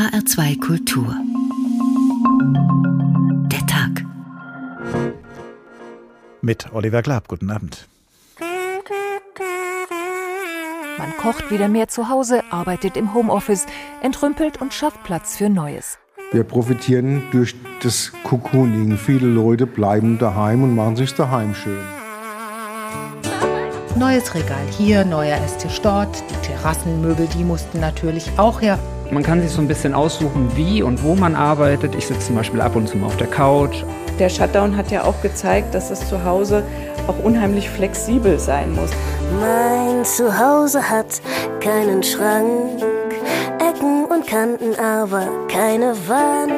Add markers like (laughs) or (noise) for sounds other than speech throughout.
HR2 Kultur. Der Tag. Mit Oliver Glab. Guten Abend. Man kocht wieder mehr zu Hause, arbeitet im Homeoffice, entrümpelt und schafft Platz für Neues. Wir profitieren durch das Cocooning. Viele Leute bleiben daheim und machen sich daheim schön. Neues Regal hier, neuer Esstisch dort. Die Terrassenmöbel, die mussten natürlich auch her. Man kann sich so ein bisschen aussuchen, wie und wo man arbeitet. Ich sitze zum Beispiel ab und zu mal auf der Couch. Der Shutdown hat ja auch gezeigt, dass es zu Hause auch unheimlich flexibel sein muss. Mein Zuhause hat keinen Schrank, Ecken und Kanten, aber keine Wand.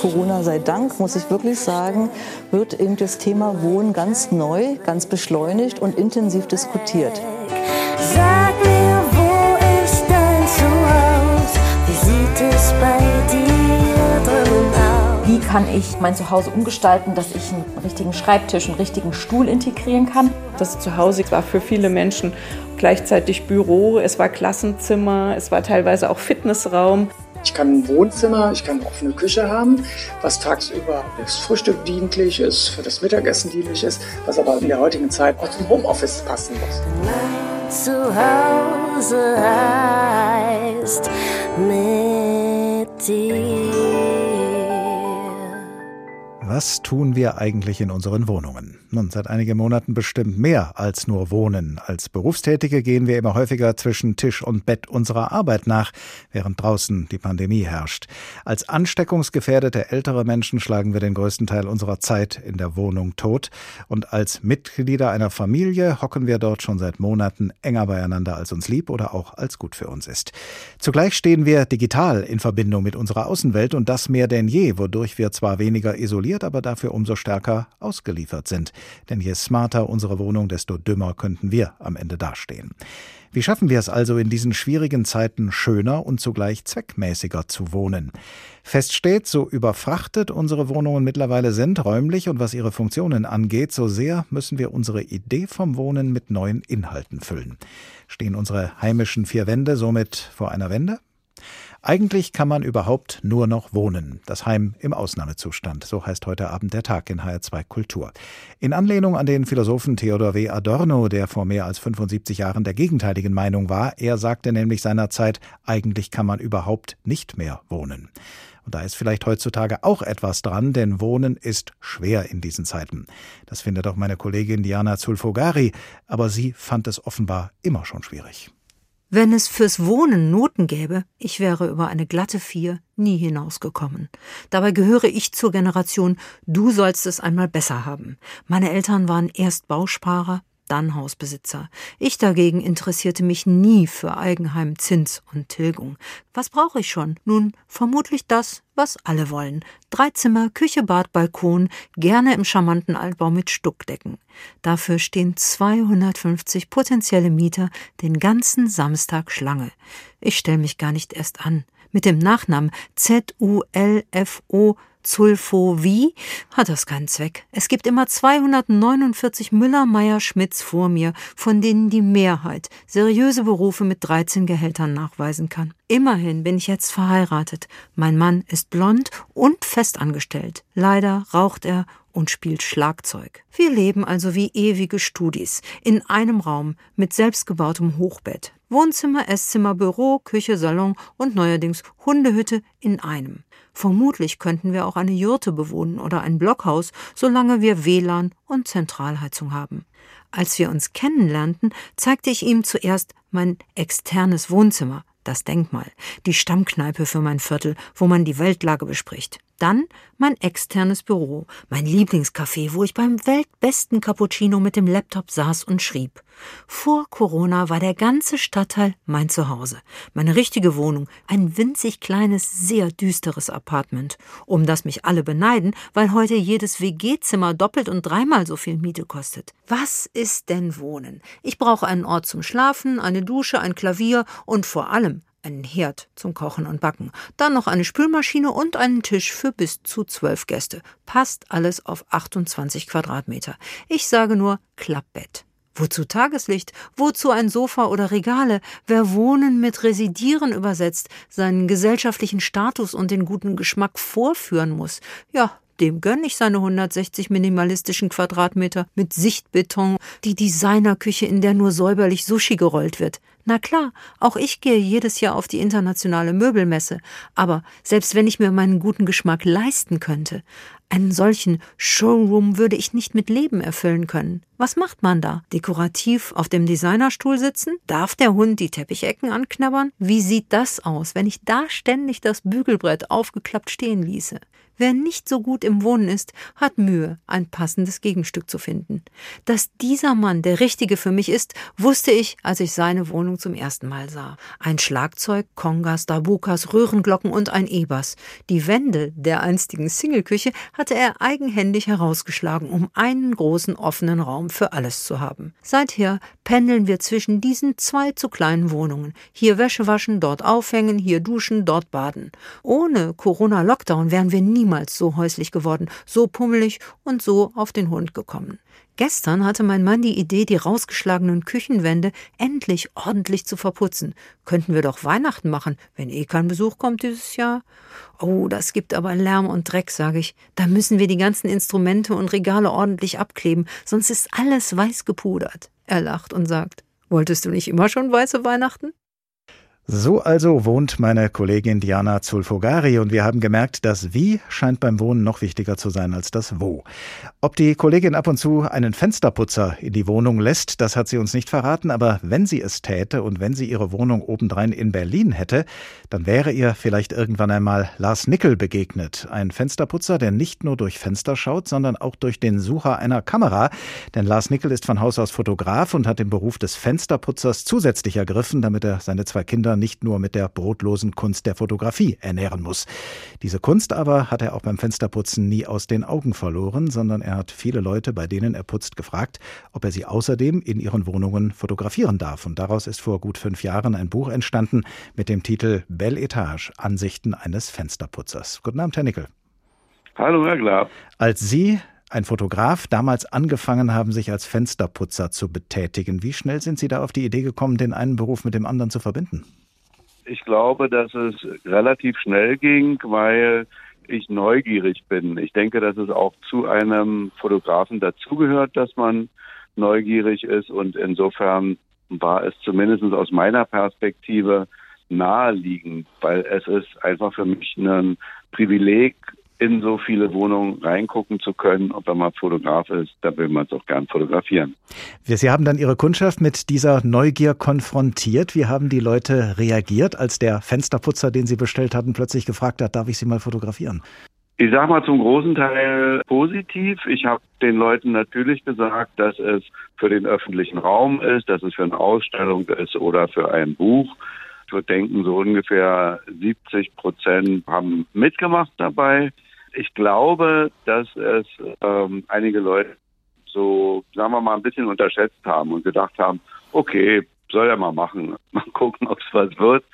Corona sei Dank, muss ich wirklich sagen, wird eben das Thema Wohnen ganz neu, ganz beschleunigt und intensiv diskutiert. Sag kann ich mein Zuhause umgestalten, dass ich einen richtigen Schreibtisch, einen richtigen Stuhl integrieren kann? Das Zuhause war für viele Menschen gleichzeitig Büro, es war Klassenzimmer, es war teilweise auch Fitnessraum. Ich kann ein Wohnzimmer, ich kann eine offene Küche haben, was tagsüber das Frühstück dienlich ist, für das Mittagessen dienlich ist, was aber in der heutigen Zeit auch zum Homeoffice passen muss. Mein Zuhause heißt mit dir. Was tun wir eigentlich in unseren Wohnungen? Nun, seit einigen Monaten bestimmt mehr als nur Wohnen. Als Berufstätige gehen wir immer häufiger zwischen Tisch und Bett unserer Arbeit nach, während draußen die Pandemie herrscht. Als ansteckungsgefährdete ältere Menschen schlagen wir den größten Teil unserer Zeit in der Wohnung tot. Und als Mitglieder einer Familie hocken wir dort schon seit Monaten enger beieinander, als uns lieb oder auch als gut für uns ist. Zugleich stehen wir digital in Verbindung mit unserer Außenwelt und das mehr denn je, wodurch wir zwar weniger isoliert, aber dafür umso stärker ausgeliefert sind. Denn je smarter unsere Wohnung, desto dümmer könnten wir am Ende dastehen. Wie schaffen wir es also in diesen schwierigen Zeiten schöner und zugleich zweckmäßiger zu wohnen? Fest steht, so überfrachtet unsere Wohnungen mittlerweile sind, räumlich und was ihre Funktionen angeht, so sehr müssen wir unsere Idee vom Wohnen mit neuen Inhalten füllen. Stehen unsere heimischen vier Wände somit vor einer Wende? Eigentlich kann man überhaupt nur noch wohnen. Das Heim im Ausnahmezustand. So heißt heute Abend der Tag in HR2 Kultur. In Anlehnung an den Philosophen Theodor W. Adorno, der vor mehr als 75 Jahren der gegenteiligen Meinung war. Er sagte nämlich seinerzeit, eigentlich kann man überhaupt nicht mehr wohnen. Und da ist vielleicht heutzutage auch etwas dran, denn Wohnen ist schwer in diesen Zeiten. Das findet auch meine Kollegin Diana Zulfogari, aber sie fand es offenbar immer schon schwierig. Wenn es fürs Wohnen Noten gäbe, ich wäre über eine glatte Vier nie hinausgekommen. Dabei gehöre ich zur Generation, du sollst es einmal besser haben. Meine Eltern waren erst Bausparer, dann Hausbesitzer. Ich dagegen interessierte mich nie für Eigenheim, Zins und Tilgung. Was brauche ich schon? Nun, vermutlich das, was alle wollen. Drei Zimmer, Küche, Bad, Balkon, gerne im charmanten Altbau mit Stuckdecken. Dafür stehen 250 potenzielle Mieter den ganzen Samstag Schlange. Ich stelle mich gar nicht erst an. Mit dem Nachnamen Z-U-L-F-O Zulfowie hat das keinen Zweck. Es gibt immer 249 Müller-Meyer-Schmidts vor mir, von denen die Mehrheit seriöse Berufe mit 13 Gehältern nachweisen kann. Immerhin bin ich jetzt verheiratet. Mein Mann ist blond und festangestellt. Leider raucht er und spielt Schlagzeug. Wir leben also wie ewige Studis in einem Raum mit selbstgebautem Hochbett. Wohnzimmer, Esszimmer, Büro, Küche, Salon und neuerdings Hundehütte in einem. Vermutlich könnten wir auch eine Jurte bewohnen oder ein Blockhaus, solange wir WLAN und Zentralheizung haben. Als wir uns kennenlernten, zeigte ich ihm zuerst mein externes Wohnzimmer, das Denkmal, die Stammkneipe für mein Viertel, wo man die Weltlage bespricht. Dann mein externes Büro, mein Lieblingscafé, wo ich beim weltbesten Cappuccino mit dem Laptop saß und schrieb. Vor Corona war der ganze Stadtteil mein Zuhause, meine richtige Wohnung, ein winzig kleines, sehr düsteres Apartment, um das mich alle beneiden, weil heute jedes WG-Zimmer doppelt und dreimal so viel Miete kostet. Was ist denn Wohnen? Ich brauche einen Ort zum Schlafen, eine Dusche, ein Klavier und vor allem einen Herd zum Kochen und Backen, dann noch eine Spülmaschine und einen Tisch für bis zu zwölf Gäste. Passt alles auf 28 Quadratmeter. Ich sage nur Klappbett. Wozu Tageslicht? Wozu ein Sofa oder Regale? Wer Wohnen mit Residieren übersetzt, seinen gesellschaftlichen Status und den guten Geschmack vorführen muss, ja, dem gönne ich seine 160 minimalistischen Quadratmeter mit Sichtbeton, die Designerküche, in der nur säuberlich Sushi gerollt wird. Na klar, auch ich gehe jedes Jahr auf die internationale Möbelmesse, aber selbst wenn ich mir meinen guten Geschmack leisten könnte, einen solchen Showroom würde ich nicht mit Leben erfüllen können. Was macht man da? Dekorativ auf dem Designerstuhl sitzen? Darf der Hund die Teppichecken anknabbern? Wie sieht das aus, wenn ich da ständig das Bügelbrett aufgeklappt stehen ließe? Wer nicht so gut im Wohnen ist, hat Mühe, ein passendes Gegenstück zu finden. Dass dieser Mann der Richtige für mich ist, wusste ich, als ich seine Wohnung zum ersten Mal sah. Ein Schlagzeug, Kongas, Dabukas, Röhrenglocken und ein E-Bass. Die Wände der einstigen Singleküche hatte er eigenhändig herausgeschlagen, um einen großen offenen Raum für alles zu haben. Seither pendeln wir zwischen diesen zwei zu kleinen Wohnungen. Hier Wäsche waschen, dort aufhängen, hier duschen, dort baden. Ohne Corona-Lockdown wären wir niemals so häuslich geworden, so pummelig und so auf den Hund gekommen. Gestern hatte mein Mann die Idee, die rausgeschlagenen Küchenwände endlich ordentlich zu verputzen. Könnten wir doch Weihnachten machen, wenn eh kein Besuch kommt dieses Jahr. Oh, das gibt aber Lärm und Dreck, sage ich. Da müssen wir die ganzen Instrumente und Regale ordentlich abkleben, sonst ist alles weiß gepudert. Er lacht und sagt, wolltest du nicht immer schon weiße Weihnachten? So also wohnt meine Kollegin Diana Zulfogari und wir haben gemerkt, das Wie scheint beim Wohnen noch wichtiger zu sein als das Wo. Ob die Kollegin ab und zu einen Fensterputzer in die Wohnung lässt, das hat sie uns nicht verraten, aber wenn sie es täte und wenn sie ihre Wohnung obendrein in Berlin hätte, dann wäre ihr vielleicht irgendwann einmal Lars Nickel begegnet. Ein Fensterputzer, der nicht nur durch Fenster schaut, sondern auch durch den Sucher einer Kamera. Denn Lars Nickel ist von Haus aus Fotograf und hat den Beruf des Fensterputzers zusätzlich ergriffen, damit er seine zwei Kinder nicht nur mit der brotlosen Kunst der Fotografie ernähren muss. Diese Kunst aber hat er auch beim Fensterputzen nie aus den Augen verloren, sondern er hat viele Leute, bei denen er putzt, gefragt, ob er sie außerdem in ihren Wohnungen fotografieren darf. Und daraus ist vor gut fünf Jahren ein Buch entstanden mit dem Titel Belle Etage, Ansichten eines Fensterputzers. Guten Abend, Herr Nickel. Hallo, Herr Glab. Als Sie ein Fotograf damals angefangen haben, sich als Fensterputzer zu betätigen. Wie schnell sind Sie da auf die Idee gekommen, den einen Beruf mit dem anderen zu verbinden? Ich glaube, dass es relativ schnell ging, weil ich neugierig bin. Ich denke, dass es auch zu einem Fotografen dazugehört, dass man neugierig ist und insofern war es zumindest aus meiner Perspektive naheliegend, weil es ist einfach für mich ein Privileg, in so viele Wohnungen reingucken zu können. Und wenn man Fotograf ist, dann will man es auch gern fotografieren. Sie haben dann Ihre Kundschaft mit dieser Neugier konfrontiert. Wie haben die Leute reagiert, als der Fensterputzer, den Sie bestellt hatten, plötzlich gefragt hat, darf ich Sie mal fotografieren? Ich sage mal zum großen Teil positiv. Ich habe den Leuten natürlich gesagt, dass es für den öffentlichen Raum ist, dass es für eine Ausstellung ist oder für ein Buch. Ich würde denken, so ungefähr 70 Prozent haben mitgemacht dabei ich glaube, dass es ähm, einige Leute so, sagen wir mal, ein bisschen unterschätzt haben und gedacht haben, okay, soll er mal machen, (laughs) mal gucken, ob es was wird.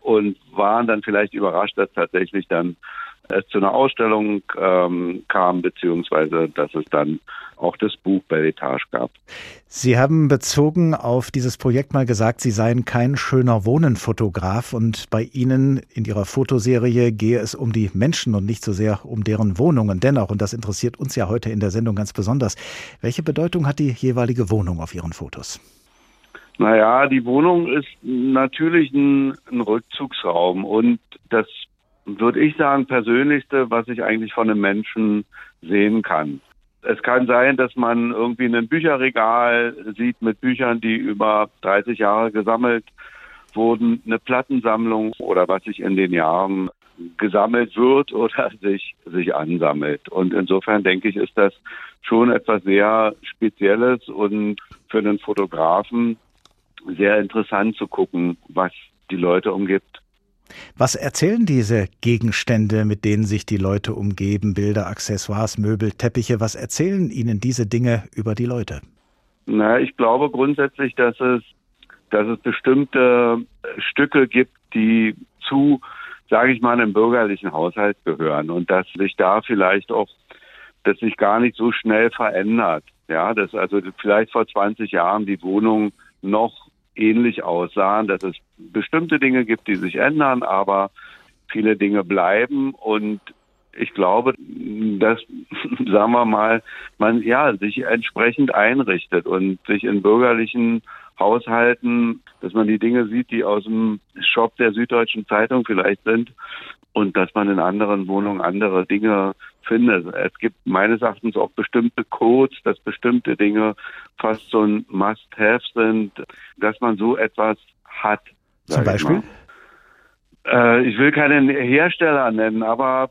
Und waren dann vielleicht überrascht, dass tatsächlich dann es zu einer Ausstellung ähm, kam, beziehungsweise dass es dann auch das Buch Belletage gab. Sie haben bezogen auf dieses Projekt mal gesagt, Sie seien kein schöner Wohnenfotograf und bei Ihnen in Ihrer Fotoserie gehe es um die Menschen und nicht so sehr um deren Wohnungen. Dennoch, und das interessiert uns ja heute in der Sendung ganz besonders, welche Bedeutung hat die jeweilige Wohnung auf Ihren Fotos? Naja, die Wohnung ist natürlich ein, ein Rückzugsraum und das würde ich sagen, persönlichste, was ich eigentlich von einem Menschen sehen kann. Es kann sein, dass man irgendwie ein Bücherregal sieht mit Büchern, die über 30 Jahre gesammelt wurden, eine Plattensammlung oder was sich in den Jahren gesammelt wird (laughs) oder sich, sich ansammelt. Und insofern denke ich, ist das schon etwas sehr Spezielles und für einen Fotografen sehr interessant zu gucken, was die Leute umgibt. Was erzählen diese Gegenstände, mit denen sich die Leute umgeben, Bilder, Accessoires, Möbel, Teppiche, was erzählen ihnen diese Dinge über die Leute? Na, ich glaube grundsätzlich, dass es, dass es bestimmte Stücke gibt, die zu, sage ich mal, einem bürgerlichen Haushalt gehören und dass sich da vielleicht auch, dass sich gar nicht so schnell verändert. Ja, dass also vielleicht vor 20 Jahren die Wohnungen noch ähnlich aussahen, dass es bestimmte Dinge gibt, die sich ändern, aber viele Dinge bleiben und ich glaube, dass, (laughs) sagen wir mal, man ja sich entsprechend einrichtet und sich in bürgerlichen Haushalten, dass man die Dinge sieht, die aus dem Shop der Süddeutschen Zeitung vielleicht sind und dass man in anderen Wohnungen andere Dinge findet. Es gibt meines Erachtens auch bestimmte Codes, dass bestimmte Dinge fast so ein Must-Have sind, dass man so etwas hat. Zum Beispiel? Äh, ich will keinen Hersteller nennen, aber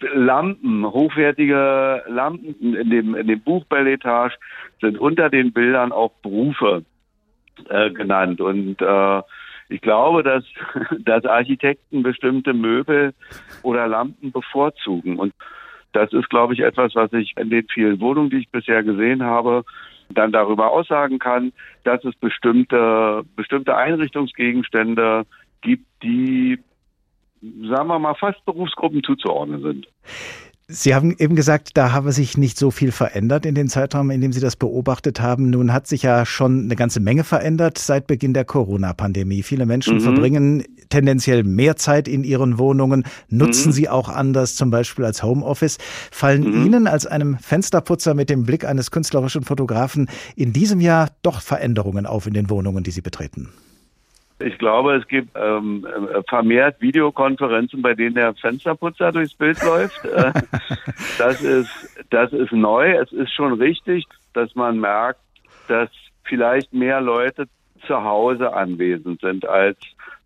Lampen, hochwertige Lampen in dem, in dem Buch Belletage sind unter den Bildern auch Berufe äh, genannt. Und äh, ich glaube, dass, (laughs) dass Architekten bestimmte Möbel oder Lampen bevorzugen. Und das ist, glaube ich, etwas, was ich in den vielen Wohnungen, die ich bisher gesehen habe, dann darüber aussagen kann, dass es bestimmte, bestimmte Einrichtungsgegenstände gibt, die, sagen wir mal, fast Berufsgruppen zuzuordnen sind. Sie haben eben gesagt, da habe sich nicht so viel verändert in den Zeitraum, in dem Sie das beobachtet haben. Nun hat sich ja schon eine ganze Menge verändert seit Beginn der Corona-Pandemie. Viele Menschen mhm. verbringen tendenziell mehr Zeit in ihren Wohnungen, nutzen mhm. sie auch anders, zum Beispiel als Homeoffice. Fallen mhm. Ihnen als einem Fensterputzer mit dem Blick eines künstlerischen Fotografen in diesem Jahr doch Veränderungen auf in den Wohnungen, die Sie betreten? Ich glaube, es gibt ähm, vermehrt Videokonferenzen, bei denen der Fensterputzer durchs Bild läuft. Äh, (laughs) das ist, das ist neu. Es ist schon richtig, dass man merkt, dass vielleicht mehr Leute zu Hause anwesend sind als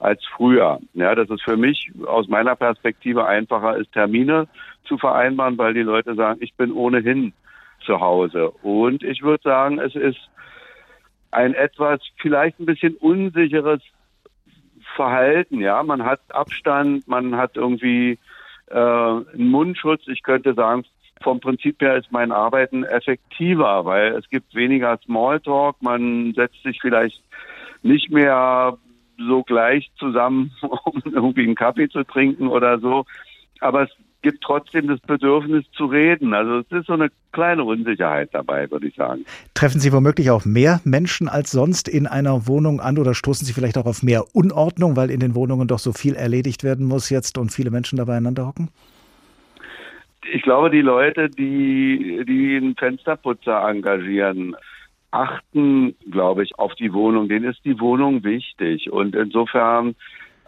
als früher. Ja, dass es für mich aus meiner Perspektive einfacher ist, Termine zu vereinbaren, weil die Leute sagen, ich bin ohnehin zu Hause. Und ich würde sagen, es ist ein etwas vielleicht ein bisschen unsicheres Verhalten. Ja, man hat Abstand, man hat irgendwie äh, einen Mundschutz. Ich könnte sagen, vom Prinzip her ist mein Arbeiten effektiver, weil es gibt weniger Smalltalk. Man setzt sich vielleicht nicht mehr so gleich zusammen, (laughs) um irgendwie einen Kaffee zu trinken oder so. Aber es gibt trotzdem das Bedürfnis zu reden. Also es ist so eine kleine Unsicherheit dabei, würde ich sagen. Treffen Sie womöglich auch mehr Menschen als sonst in einer Wohnung an oder stoßen Sie vielleicht auch auf mehr Unordnung, weil in den Wohnungen doch so viel erledigt werden muss jetzt und viele Menschen dabei einander hocken? Ich glaube, die Leute, die, die einen Fensterputzer engagieren, achten, glaube ich, auf die Wohnung. Denen ist die Wohnung wichtig. Und insofern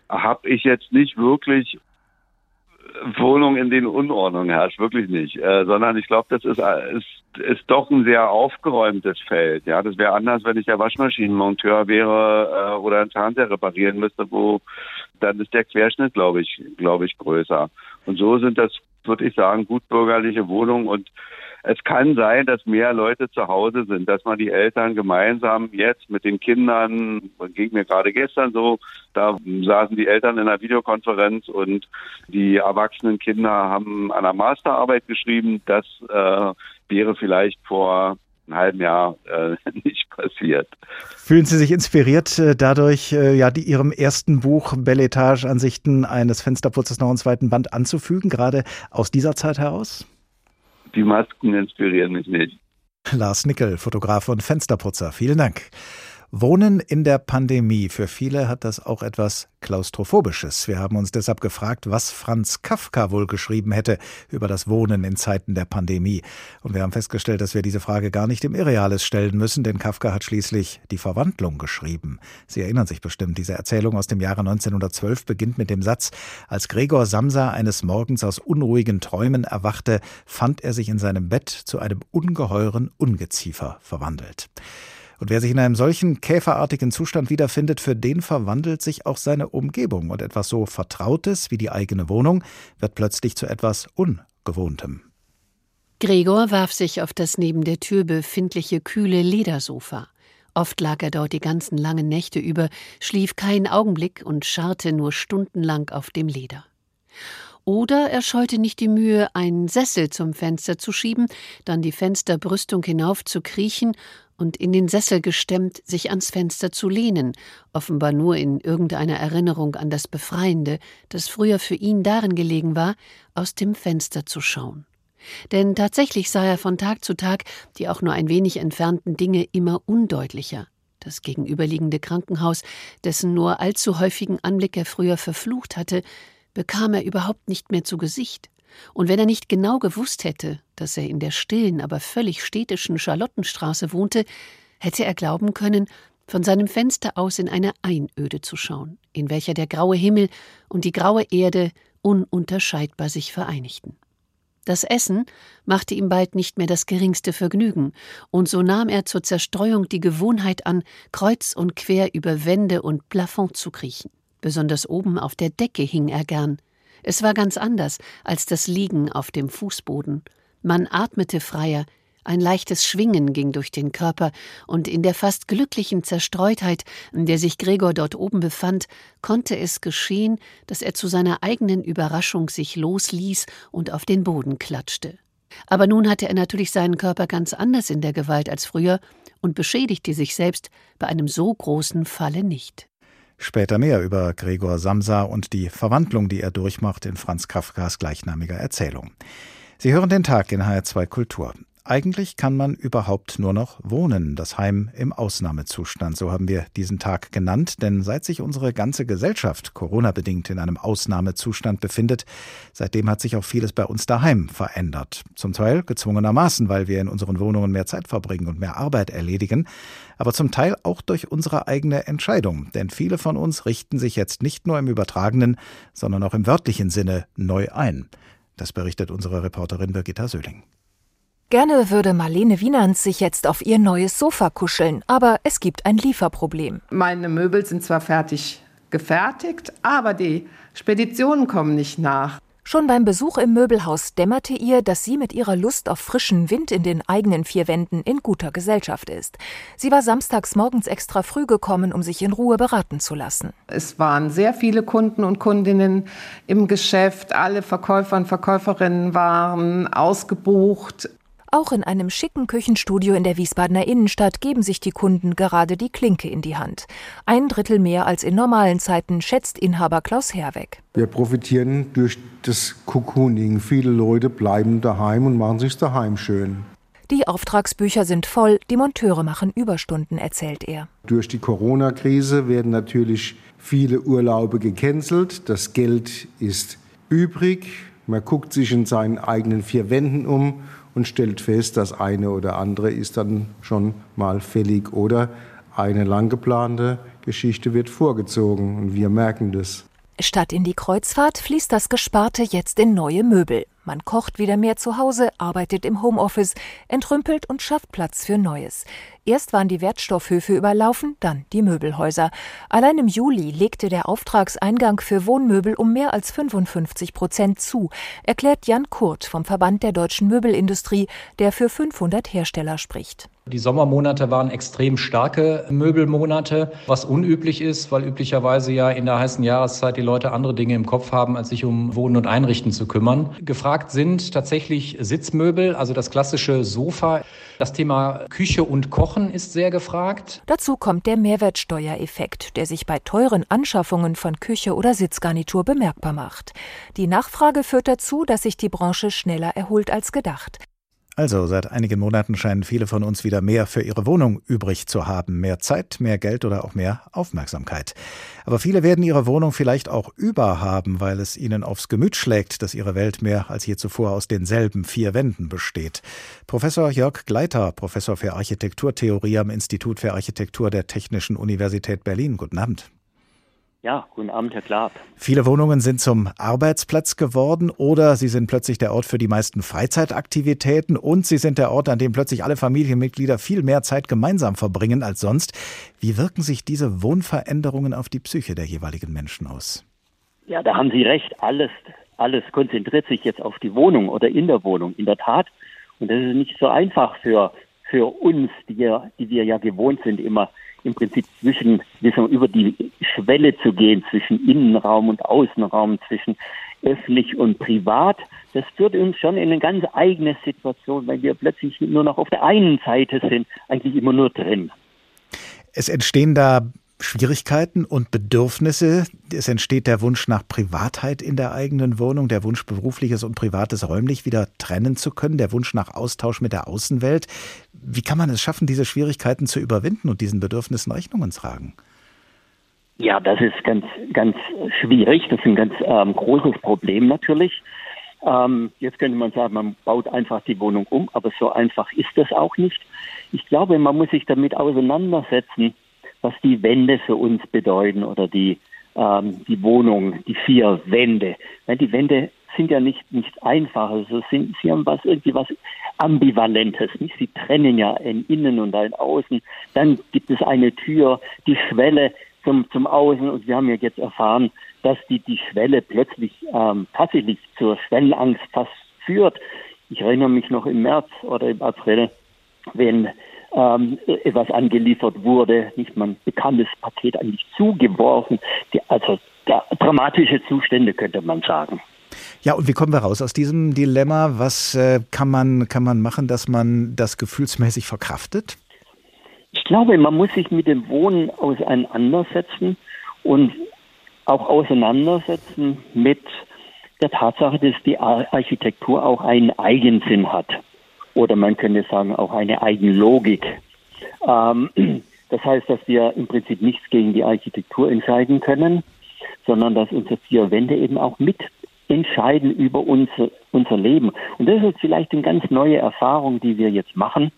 habe ich jetzt nicht wirklich Wohnung, in denen Unordnung herrscht, wirklich nicht. Äh, sondern ich glaube, das ist, ist, ist doch ein sehr aufgeräumtes Feld. Ja, das wäre anders, wenn ich der Waschmaschinenmonteur wäre äh, oder einen Fernseher reparieren müsste, wo dann ist der Querschnitt, glaube ich, glaube ich, größer. Und so sind das, würde ich sagen, gut bürgerliche Wohnungen und es kann sein, dass mehr Leute zu Hause sind, dass man die Eltern gemeinsam jetzt mit den Kindern, ging mir gerade gestern so, da saßen die Eltern in einer Videokonferenz und die erwachsenen Kinder haben an einer Masterarbeit geschrieben. Das äh, wäre vielleicht vor einem halben Jahr äh, (laughs) nicht passiert. Fühlen Sie sich inspiriert äh, dadurch, äh, ja, die Ihrem ersten Buch Belletage Ansichten eines Fensterputzes noch einen zweiten Band anzufügen, gerade aus dieser Zeit heraus? Die Masken inspirieren mich nicht. Lars Nickel, Fotograf und Fensterputzer. Vielen Dank. Wohnen in der Pandemie. Für viele hat das auch etwas Klaustrophobisches. Wir haben uns deshalb gefragt, was Franz Kafka wohl geschrieben hätte über das Wohnen in Zeiten der Pandemie. Und wir haben festgestellt, dass wir diese Frage gar nicht im Irreales stellen müssen, denn Kafka hat schließlich die Verwandlung geschrieben. Sie erinnern sich bestimmt, diese Erzählung aus dem Jahre 1912 beginnt mit dem Satz, als Gregor Samsa eines Morgens aus unruhigen Träumen erwachte, fand er sich in seinem Bett zu einem ungeheuren Ungeziefer verwandelt. Und wer sich in einem solchen käferartigen Zustand wiederfindet, für den verwandelt sich auch seine Umgebung und etwas so Vertrautes wie die eigene Wohnung wird plötzlich zu etwas Ungewohntem. Gregor warf sich auf das neben der Tür befindliche kühle Ledersofa. Oft lag er dort die ganzen langen Nächte über, schlief keinen Augenblick und scharrte nur stundenlang auf dem Leder. Oder er scheute nicht die Mühe, einen Sessel zum Fenster zu schieben, dann die Fensterbrüstung hinauf zu kriechen und in den Sessel gestemmt sich ans Fenster zu lehnen, offenbar nur in irgendeiner Erinnerung an das Befreiende, das früher für ihn darin gelegen war, aus dem Fenster zu schauen. Denn tatsächlich sah er von Tag zu Tag die auch nur ein wenig entfernten Dinge immer undeutlicher. Das gegenüberliegende Krankenhaus, dessen nur allzu häufigen Anblick er früher verflucht hatte, bekam er überhaupt nicht mehr zu Gesicht. Und wenn er nicht genau gewusst hätte, dass er in der stillen, aber völlig städtischen Charlottenstraße wohnte, hätte er glauben können, von seinem Fenster aus in eine Einöde zu schauen, in welcher der graue Himmel und die graue Erde ununterscheidbar sich vereinigten. Das Essen machte ihm bald nicht mehr das geringste Vergnügen, und so nahm er zur Zerstreuung die Gewohnheit an, kreuz und quer über Wände und Plafond zu kriechen. Besonders oben auf der Decke hing er gern. Es war ganz anders als das Liegen auf dem Fußboden. Man atmete freier, ein leichtes Schwingen ging durch den Körper, und in der fast glücklichen Zerstreutheit, in der sich Gregor dort oben befand, konnte es geschehen, dass er zu seiner eigenen Überraschung sich losließ und auf den Boden klatschte. Aber nun hatte er natürlich seinen Körper ganz anders in der Gewalt als früher und beschädigte sich selbst bei einem so großen Falle nicht. Später mehr über Gregor Samsa und die Verwandlung, die er durchmacht in Franz Kafkas gleichnamiger Erzählung. Sie hören den Tag in HR2 Kultur. Eigentlich kann man überhaupt nur noch wohnen, das Heim im Ausnahmezustand, so haben wir diesen Tag genannt, denn seit sich unsere ganze Gesellschaft Corona-bedingt in einem Ausnahmezustand befindet, seitdem hat sich auch vieles bei uns daheim verändert. Zum Teil gezwungenermaßen, weil wir in unseren Wohnungen mehr Zeit verbringen und mehr Arbeit erledigen, aber zum Teil auch durch unsere eigene Entscheidung, denn viele von uns richten sich jetzt nicht nur im übertragenen, sondern auch im wörtlichen Sinne neu ein. Das berichtet unsere Reporterin Birgitta Söhling. Gerne würde Marlene Wienerns sich jetzt auf ihr neues Sofa kuscheln, aber es gibt ein Lieferproblem. Meine Möbel sind zwar fertig gefertigt, aber die Speditionen kommen nicht nach. Schon beim Besuch im Möbelhaus dämmerte ihr, dass sie mit ihrer Lust auf frischen Wind in den eigenen vier Wänden in guter Gesellschaft ist. Sie war samstags morgens extra früh gekommen, um sich in Ruhe beraten zu lassen. Es waren sehr viele Kunden und Kundinnen im Geschäft. Alle Verkäufer und Verkäuferinnen waren ausgebucht. Auch in einem schicken Küchenstudio in der Wiesbadener Innenstadt geben sich die Kunden gerade die Klinke in die Hand. Ein Drittel mehr als in normalen Zeiten, schätzt Inhaber Klaus Herweg. Wir profitieren durch das Cocooning. Viele Leute bleiben daheim und machen sich daheim schön. Die Auftragsbücher sind voll, die Monteure machen Überstunden, erzählt er. Durch die Corona-Krise werden natürlich viele Urlaube gecancelt. Das Geld ist übrig. Man guckt sich in seinen eigenen vier Wänden um und stellt fest, das eine oder andere ist dann schon mal fällig oder eine lang geplante Geschichte wird vorgezogen und wir merken das. Statt in die Kreuzfahrt fließt das Gesparte jetzt in neue Möbel. Man kocht wieder mehr zu Hause, arbeitet im Homeoffice, entrümpelt und schafft Platz für Neues. Erst waren die Wertstoffhöfe überlaufen, dann die Möbelhäuser. Allein im Juli legte der Auftragseingang für Wohnmöbel um mehr als 55 Prozent zu, erklärt Jan Kurt vom Verband der deutschen Möbelindustrie, der für 500 Hersteller spricht. Die Sommermonate waren extrem starke Möbelmonate, was unüblich ist, weil üblicherweise ja in der heißen Jahreszeit die Leute andere Dinge im Kopf haben, als sich um Wohnen und Einrichten zu kümmern. Gefragt sind tatsächlich Sitzmöbel, also das klassische Sofa. Das Thema Küche und Kochen ist sehr gefragt. Dazu kommt der Mehrwertsteuereffekt, der sich bei teuren Anschaffungen von Küche oder Sitzgarnitur bemerkbar macht. Die Nachfrage führt dazu, dass sich die Branche schneller erholt als gedacht. Also, seit einigen Monaten scheinen viele von uns wieder mehr für ihre Wohnung übrig zu haben. Mehr Zeit, mehr Geld oder auch mehr Aufmerksamkeit. Aber viele werden ihre Wohnung vielleicht auch überhaben, weil es ihnen aufs Gemüt schlägt, dass ihre Welt mehr als je zuvor aus denselben vier Wänden besteht. Professor Jörg Gleiter, Professor für Architekturtheorie am Institut für Architektur der Technischen Universität Berlin. Guten Abend. Ja, guten Abend, Herr Klaab. Viele Wohnungen sind zum Arbeitsplatz geworden oder sie sind plötzlich der Ort für die meisten Freizeitaktivitäten und sie sind der Ort, an dem plötzlich alle Familienmitglieder viel mehr Zeit gemeinsam verbringen als sonst. Wie wirken sich diese Wohnveränderungen auf die Psyche der jeweiligen Menschen aus? Ja, da haben Sie recht. Alles, alles konzentriert sich jetzt auf die Wohnung oder in der Wohnung. In der Tat. Und das ist nicht so einfach für, für uns, die, die wir ja gewohnt sind, immer im Prinzip zwischen, wissen, über die Schwelle zu gehen zwischen Innenraum und Außenraum, zwischen öffentlich und privat. Das führt uns schon in eine ganz eigene Situation, weil wir plötzlich nur noch auf der einen Seite sind, eigentlich immer nur drin. Es entstehen da Schwierigkeiten und Bedürfnisse. Es entsteht der Wunsch nach Privatheit in der eigenen Wohnung, der Wunsch, berufliches und privates räumlich wieder trennen zu können, der Wunsch nach Austausch mit der Außenwelt. Wie kann man es schaffen, diese Schwierigkeiten zu überwinden und diesen Bedürfnissen Rechnungen tragen? Ja, das ist ganz, ganz schwierig. Das ist ein ganz ähm, großes Problem natürlich. Ähm, jetzt könnte man sagen, man baut einfach die Wohnung um, aber so einfach ist das auch nicht. Ich glaube, man muss sich damit auseinandersetzen, was die Wände für uns bedeuten oder die, ähm, die Wohnung, die vier Wände. Die Wände sind ja nicht, nicht einfach, also sind, sie haben was, irgendwie was Ambivalentes, nicht? Sie trennen ja ein Innen und ein Außen. Dann gibt es eine Tür, die Schwelle zum, zum Außen und wir haben ja jetzt erfahren, dass die, die Schwelle plötzlich ähm, tatsächlich zur Schwellenangst fast führt. Ich erinnere mich noch im März oder im April, wenn ähm, etwas angeliefert wurde, nicht mal ein bekanntes Paket eigentlich zugeworfen. Die, also da, dramatische Zustände könnte man sagen. Ja, und wie kommen wir raus aus diesem Dilemma? Was äh, kann, man, kann man machen, dass man das gefühlsmäßig verkraftet? Ich glaube, man muss sich mit dem Wohnen auseinandersetzen und auch auseinandersetzen mit der Tatsache, dass die Architektur auch einen Eigensinn hat oder man könnte sagen auch eine Eigenlogik. Ähm, (clears throat) das heißt, dass wir im Prinzip nichts gegen die Architektur entscheiden können, sondern dass unsere vier Wände eben auch mit entscheiden über unser, unser Leben. Und das ist vielleicht eine ganz neue Erfahrung, die wir jetzt machen,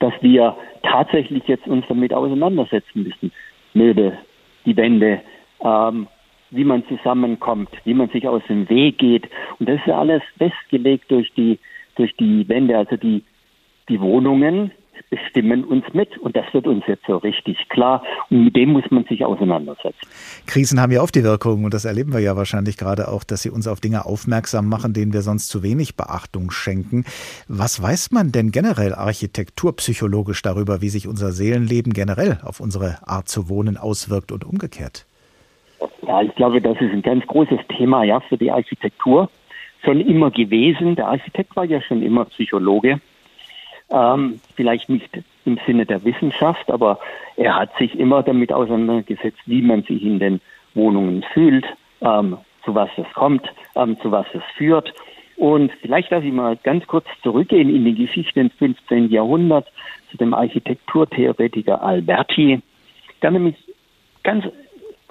dass wir tatsächlich jetzt uns damit auseinandersetzen müssen. Möbel, die Wände, ähm, wie man zusammenkommt, wie man sich aus dem Weg geht. Und das ist ja alles festgelegt durch die durch die Wände, also die, die Wohnungen bestimmen uns mit und das wird uns jetzt so richtig klar und mit dem muss man sich auseinandersetzen. Krisen haben ja oft die Wirkung und das erleben wir ja wahrscheinlich gerade auch, dass sie uns auf Dinge aufmerksam machen, denen wir sonst zu wenig Beachtung schenken. Was weiß man denn generell architekturpsychologisch darüber, wie sich unser Seelenleben generell auf unsere Art zu wohnen auswirkt und umgekehrt? Ja, ich glaube, das ist ein ganz großes Thema ja für die Architektur schon immer gewesen. Der Architekt war ja schon immer Psychologe. Ähm, vielleicht nicht im Sinne der Wissenschaft, aber er hat sich immer damit auseinandergesetzt, wie man sich in den Wohnungen fühlt, ähm, zu was es kommt, ähm, zu was es führt. Und vielleicht lasse ich mal ganz kurz zurückgehen in die Geschichte im 15. Jahrhundert zu dem Architekturtheoretiker Alberti, der nämlich ganz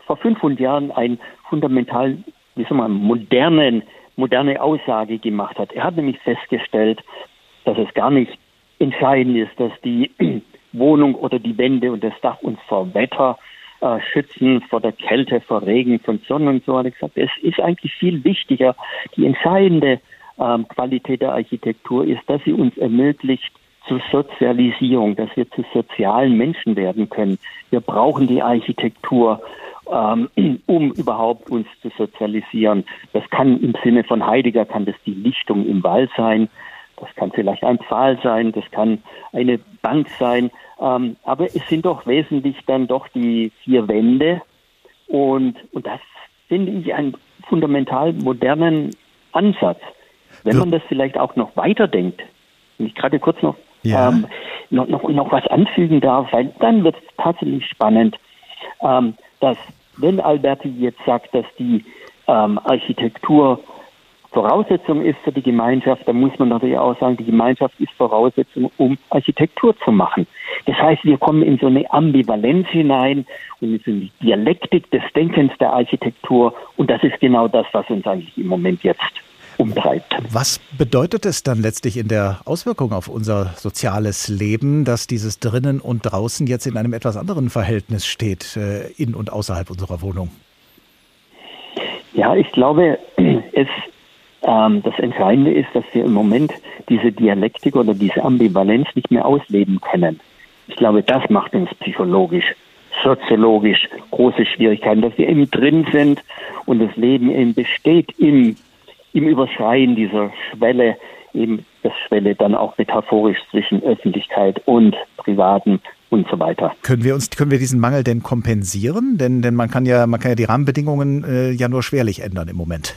vor 500 Jahren einen fundamental, wie soll man, modernen moderne Aussage gemacht hat. Er hat nämlich festgestellt, dass es gar nicht entscheidend ist, dass die (clears throat) Wohnung oder die Wände und das Dach uns vor Wetter äh, schützen, vor der Kälte, vor Regen, von Sonne und so. Hat er gesagt, es ist eigentlich viel wichtiger. Die entscheidende ähm, Qualität der Architektur ist, dass sie uns ermöglicht, zur Sozialisierung, dass wir zu sozialen Menschen werden können. Wir brauchen die Architektur, ähm, (clears throat) um überhaupt uns zu sozialisieren. Das kann im Sinne von Heidegger, kann das die Lichtung im Wald sein, das kann vielleicht ein Pfahl sein, das kann eine Bank sein, ähm, aber es sind doch wesentlich dann doch die vier Wände und, und das finde ich einen fundamental modernen Ansatz. Wenn man das vielleicht auch noch weiterdenkt, wenn ich gerade kurz noch, ja. ähm, noch, noch, noch was anfügen darf, weil dann wird es tatsächlich spannend, ähm, dass wenn Alberti jetzt sagt, dass die ähm, Architektur Voraussetzung ist für die Gemeinschaft, dann muss man natürlich auch sagen, die Gemeinschaft ist Voraussetzung, um Architektur zu machen. Das heißt, wir kommen in so eine Ambivalenz hinein und in die Dialektik des Denkens der Architektur und das ist genau das, was uns eigentlich im Moment jetzt umtreibt. Was bedeutet es dann letztlich in der Auswirkung auf unser soziales Leben, dass dieses drinnen und draußen jetzt in einem etwas anderen Verhältnis steht, äh, in und außerhalb unserer Wohnung? Ja, ich glaube, (clears throat) es, ähm, das Entscheidende ist, dass wir im Moment diese Dialektik oder diese Ambivalenz nicht mehr ausleben können. Ich glaube, das macht uns psychologisch, soziologisch große Schwierigkeiten, dass wir eben drin sind und das Leben eben besteht im im Überschreien dieser Schwelle, eben das Schwelle dann auch metaphorisch zwischen Öffentlichkeit und Privaten und so weiter. Können wir uns, können wir diesen Mangel denn kompensieren? Denn, denn man kann ja, man kann ja die Rahmenbedingungen äh, ja nur schwerlich ändern im Moment.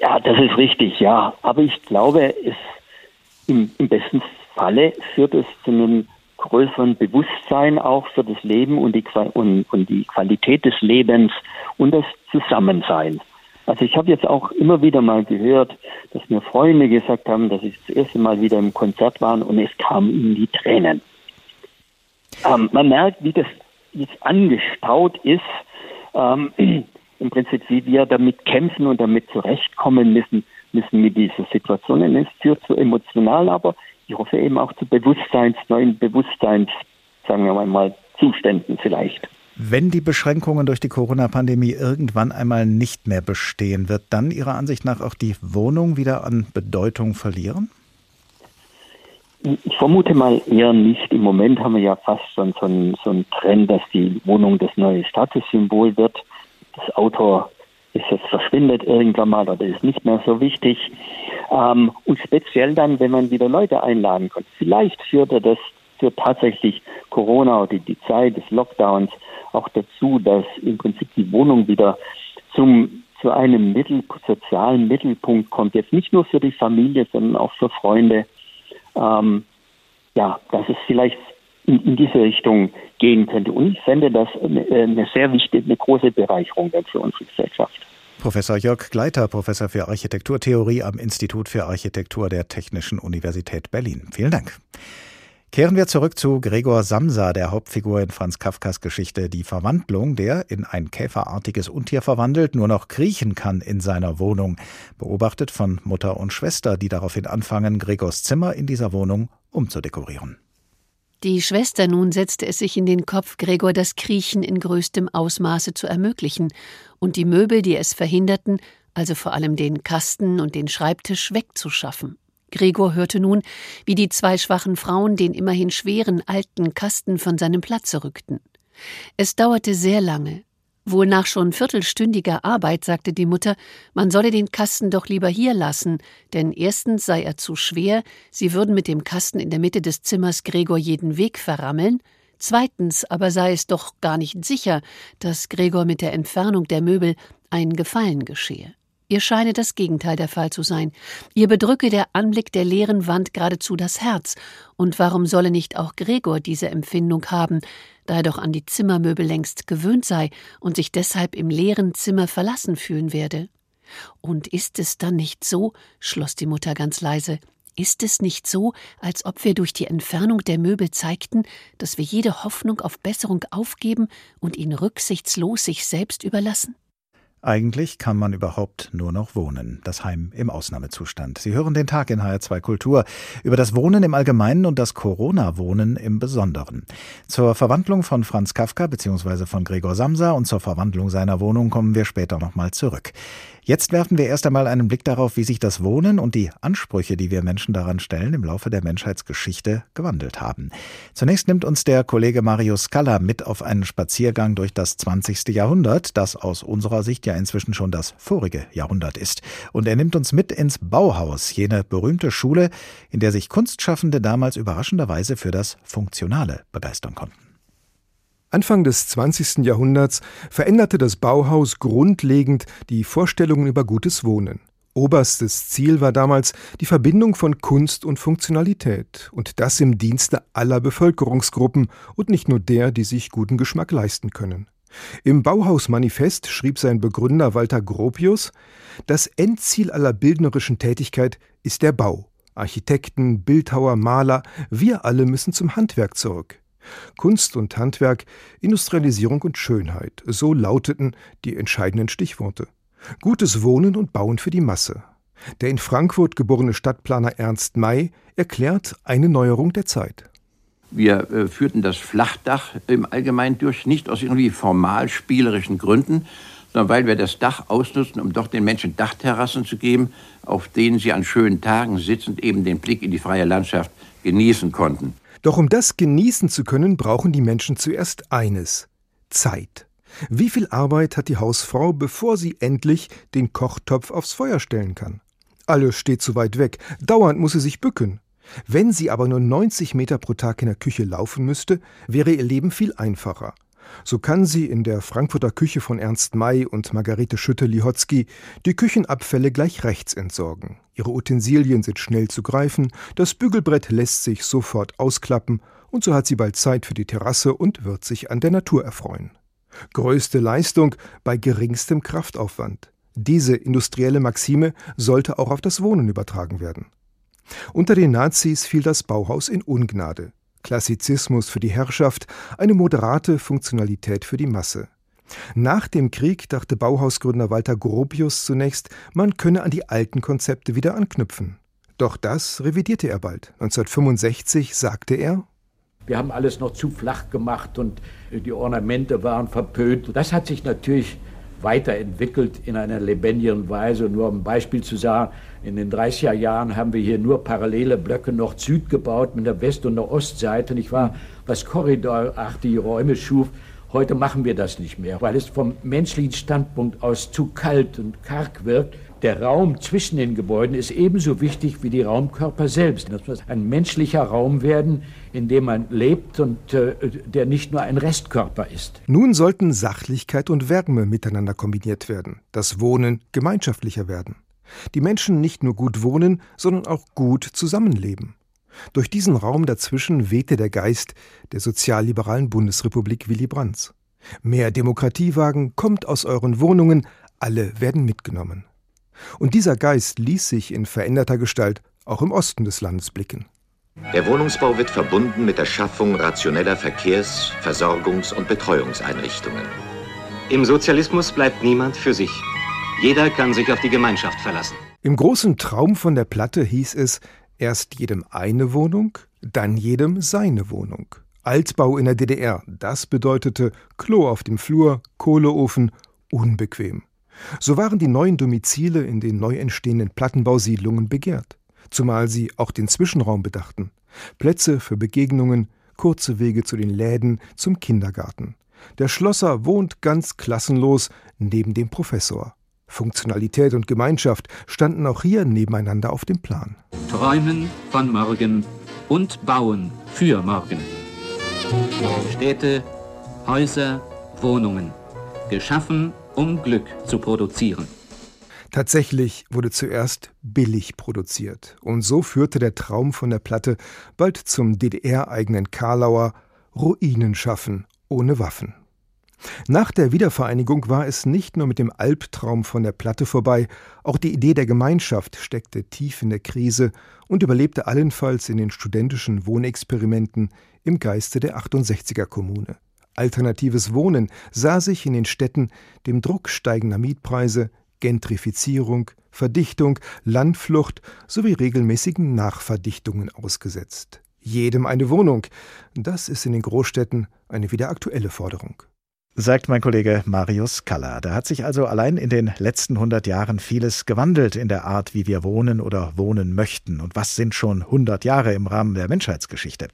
Ja, das ist richtig, ja. Aber ich glaube, es im, im besten Falle führt es zu einem größeren Bewusstsein auch für das Leben und die, und, und die Qualität des Lebens und das Zusammensein. Also ich habe jetzt auch immer wieder mal gehört, dass mir Freunde gesagt haben, dass sie das erste Mal wieder im Konzert waren und es kamen ihnen die Tränen. Ähm, man merkt, wie das jetzt angestaut ist, ähm, im Prinzip, wie wir damit kämpfen und damit zurechtkommen müssen, müssen mit dieser Situation. Und es führt zu emotional, aber ich hoffe eben auch zu Bewusstseins, neuen Bewusstseins, sagen wir mal, Zuständen vielleicht. Wenn die Beschränkungen durch die Corona-Pandemie irgendwann einmal nicht mehr bestehen, wird dann Ihrer Ansicht nach auch die Wohnung wieder an Bedeutung verlieren? Ich vermute mal eher nicht. Im Moment haben wir ja fast schon so einen, so einen Trend, dass die Wohnung das neue Statussymbol wird. Das Auto ist jetzt verschwindet irgendwann mal oder ist nicht mehr so wichtig. Ähm, und speziell dann, wenn man wieder Leute einladen kann. Vielleicht führte das führt tatsächlich Corona oder die Zeit des Lockdowns auch dazu, dass im Prinzip die Wohnung wieder zum zu einem Mittel, sozialen Mittelpunkt kommt. Jetzt nicht nur für die Familie, sondern auch für Freunde. Ähm, ja, dass es vielleicht in, in, diese Richtung gehen könnte. Und ich fände das eine, eine sehr wichtige, eine große Bereicherung für unsere Gesellschaft. Professor Jörg Gleiter, Professor für Architekturtheorie am Institut für Architektur der Technischen Universität Berlin. Vielen Dank. Kehren wir zurück zu Gregor Samsa, der Hauptfigur in Franz Kafkas Geschichte Die Verwandlung, der in ein käferartiges Untier verwandelt, nur noch kriechen kann in seiner Wohnung. Beobachtet von Mutter und Schwester, die daraufhin anfangen, Gregors Zimmer in dieser Wohnung umzudekorieren. Die Schwester nun setzte es sich in den Kopf, Gregor das Kriechen in größtem Ausmaße zu ermöglichen und die Möbel, die es verhinderten, also vor allem den Kasten und den Schreibtisch, wegzuschaffen. Gregor hörte nun, wie die zwei schwachen Frauen den immerhin schweren alten Kasten von seinem Platze rückten. Es dauerte sehr lange. Wohl nach schon viertelstündiger Arbeit sagte die Mutter, man solle den Kasten doch lieber hier lassen, denn erstens sei er zu schwer, sie würden mit dem Kasten in der Mitte des Zimmers Gregor jeden Weg verrammeln, zweitens aber sei es doch gar nicht sicher, dass Gregor mit der Entfernung der Möbel ein Gefallen geschehe. Ihr scheine das Gegenteil der Fall zu sein. Ihr bedrücke der Anblick der leeren Wand geradezu das Herz. Und warum solle nicht auch Gregor diese Empfindung haben, da er doch an die Zimmermöbel längst gewöhnt sei und sich deshalb im leeren Zimmer verlassen fühlen werde? Und ist es dann nicht so, schloss die Mutter ganz leise, ist es nicht so, als ob wir durch die Entfernung der Möbel zeigten, dass wir jede Hoffnung auf Besserung aufgeben und ihn rücksichtslos sich selbst überlassen? Eigentlich kann man überhaupt nur noch wohnen. Das Heim im Ausnahmezustand. Sie hören den Tag in HR2 Kultur über das Wohnen im Allgemeinen und das Corona-Wohnen im Besonderen. Zur Verwandlung von Franz Kafka bzw. von Gregor Samsa und zur Verwandlung seiner Wohnung kommen wir später nochmal zurück. Jetzt werfen wir erst einmal einen Blick darauf, wie sich das Wohnen und die Ansprüche, die wir Menschen daran stellen, im Laufe der Menschheitsgeschichte gewandelt haben. Zunächst nimmt uns der Kollege Mario Scala mit auf einen Spaziergang durch das 20. Jahrhundert, das aus unserer Sicht ja inzwischen schon das vorige Jahrhundert ist. Und er nimmt uns mit ins Bauhaus, jene berühmte Schule, in der sich Kunstschaffende damals überraschenderweise für das Funktionale begeistern konnten. Anfang des 20. Jahrhunderts veränderte das Bauhaus grundlegend die Vorstellungen über gutes Wohnen. Oberstes Ziel war damals die Verbindung von Kunst und Funktionalität und das im Dienste aller Bevölkerungsgruppen und nicht nur der, die sich guten Geschmack leisten können. Im Bauhausmanifest schrieb sein Begründer Walter Gropius, das Endziel aller bildnerischen Tätigkeit ist der Bau. Architekten, Bildhauer, Maler, wir alle müssen zum Handwerk zurück. Kunst und Handwerk, Industrialisierung und Schönheit, so lauteten die entscheidenden Stichworte. Gutes Wohnen und Bauen für die Masse. Der in Frankfurt geborene Stadtplaner Ernst May erklärt eine Neuerung der Zeit. Wir äh, führten das Flachdach im Allgemeinen durch, nicht aus irgendwie formal spielerischen Gründen, sondern weil wir das Dach ausnutzen, um doch den Menschen Dachterrassen zu geben, auf denen sie an schönen Tagen sitzend eben den Blick in die freie Landschaft genießen konnten. Doch um das genießen zu können, brauchen die Menschen zuerst eines Zeit. Wie viel Arbeit hat die Hausfrau, bevor sie endlich den Kochtopf aufs Feuer stellen kann? Alles steht zu weit weg, dauernd muss sie sich bücken. Wenn sie aber nur 90 Meter pro Tag in der Küche laufen müsste, wäre ihr Leben viel einfacher. So kann sie in der Frankfurter Küche von Ernst May und Margarete Schütte-Lihotzky die Küchenabfälle gleich rechts entsorgen. Ihre Utensilien sind schnell zu greifen, das Bügelbrett lässt sich sofort ausklappen und so hat sie bald Zeit für die Terrasse und wird sich an der Natur erfreuen. Größte Leistung bei geringstem Kraftaufwand. Diese industrielle Maxime sollte auch auf das Wohnen übertragen werden. Unter den Nazis fiel das Bauhaus in Ungnade. Klassizismus für die Herrschaft, eine moderate Funktionalität für die Masse. Nach dem Krieg dachte Bauhausgründer Walter Gropius zunächst, man könne an die alten Konzepte wieder anknüpfen. Doch das revidierte er bald. 1965 sagte er, wir haben alles noch zu flach gemacht und die Ornamente waren verpönt. Das hat sich natürlich weiterentwickelt in einer lebendigen Weise. Nur um ein Beispiel zu sagen, in den 30er Jahren haben wir hier nur parallele Blöcke Nord-Süd gebaut mit der West- und der Ostseite, nicht wahr? Was korridorartige Räume schuf. Heute machen wir das nicht mehr, weil es vom menschlichen Standpunkt aus zu kalt und karg wirkt. Der Raum zwischen den Gebäuden ist ebenso wichtig wie die Raumkörper selbst. Das muss ein menschlicher Raum werden, in dem man lebt und äh, der nicht nur ein Restkörper ist. Nun sollten Sachlichkeit und Wärme miteinander kombiniert werden, das Wohnen gemeinschaftlicher werden. Die Menschen nicht nur gut wohnen, sondern auch gut zusammenleben. Durch diesen Raum dazwischen wehte der Geist der sozialliberalen Bundesrepublik Willy Brandts. Mehr Demokratie wagen, kommt aus euren Wohnungen, alle werden mitgenommen. Und dieser Geist ließ sich in veränderter Gestalt auch im Osten des Landes blicken. Der Wohnungsbau wird verbunden mit der Schaffung rationeller Verkehrs-, Versorgungs- und Betreuungseinrichtungen. Im Sozialismus bleibt niemand für sich. Jeder kann sich auf die Gemeinschaft verlassen. Im großen Traum von der Platte hieß es, erst jedem eine Wohnung, dann jedem seine Wohnung. Altbau in der DDR, das bedeutete Klo auf dem Flur, Kohleofen, unbequem. So waren die neuen Domizile in den neu entstehenden Plattenbausiedlungen begehrt, zumal sie auch den Zwischenraum bedachten. Plätze für Begegnungen, kurze Wege zu den Läden, zum Kindergarten. Der Schlosser wohnt ganz klassenlos neben dem Professor. Funktionalität und Gemeinschaft standen auch hier nebeneinander auf dem Plan. Träumen von morgen und bauen für morgen. Städte, Häuser, Wohnungen. Geschaffen, um Glück zu produzieren. Tatsächlich wurde zuerst billig produziert. Und so führte der Traum von der Platte bald zum DDR-eigenen Karlauer Ruinen schaffen ohne Waffen. Nach der Wiedervereinigung war es nicht nur mit dem Albtraum von der Platte vorbei, auch die Idee der Gemeinschaft steckte tief in der Krise und überlebte allenfalls in den studentischen Wohnexperimenten im Geiste der 68er Kommune. Alternatives Wohnen sah sich in den Städten dem Druck steigender Mietpreise, Gentrifizierung, Verdichtung, Landflucht sowie regelmäßigen Nachverdichtungen ausgesetzt. Jedem eine Wohnung, das ist in den Großstädten eine wieder aktuelle Forderung sagt mein Kollege Marius Kaller. Da hat sich also allein in den letzten 100 Jahren vieles gewandelt in der Art, wie wir wohnen oder wohnen möchten. Und was sind schon 100 Jahre im Rahmen der Menschheitsgeschichte?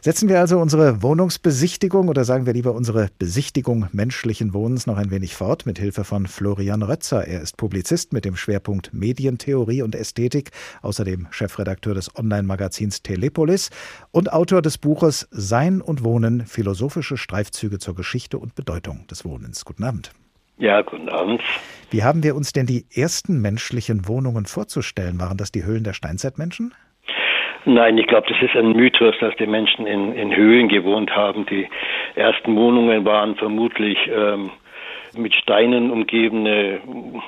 Setzen wir also unsere Wohnungsbesichtigung oder sagen wir lieber unsere Besichtigung menschlichen Wohnens noch ein wenig fort mit Hilfe von Florian Rötzer. Er ist Publizist mit dem Schwerpunkt Medientheorie und Ästhetik, außerdem Chefredakteur des Online-Magazins Telepolis und Autor des Buches Sein und Wohnen, philosophische Streifzüge zur Geschichte und Bedeutung Bedeutung des Wohnens. Guten Abend. Ja, guten Abend. Wie haben wir uns denn die ersten menschlichen Wohnungen vorzustellen? Waren das die Höhlen der Steinzeitmenschen? Nein, ich glaube, das ist ein Mythos, dass die Menschen in, in Höhlen gewohnt haben. Die ersten Wohnungen waren vermutlich ähm, mit Steinen umgebene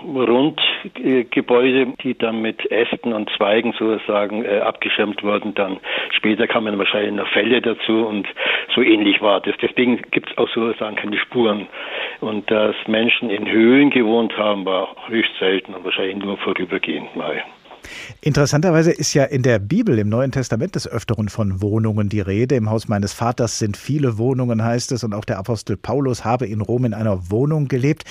Rundgebäude, die dann mit Ästen und Zweigen sozusagen äh, abgeschirmt wurden. Dann später kamen wahrscheinlich noch Fälle dazu und so ähnlich war das. Deswegen gibt es auch sozusagen keine Spuren. Und dass Menschen in Höhlen gewohnt haben, war höchst selten und wahrscheinlich nur vorübergehend mal. Interessanterweise ist ja in der Bibel, im Neuen Testament des Öfteren von Wohnungen die Rede. Im Haus meines Vaters sind viele Wohnungen, heißt es, und auch der Apostel Paulus habe in Rom in einer Wohnung gelebt.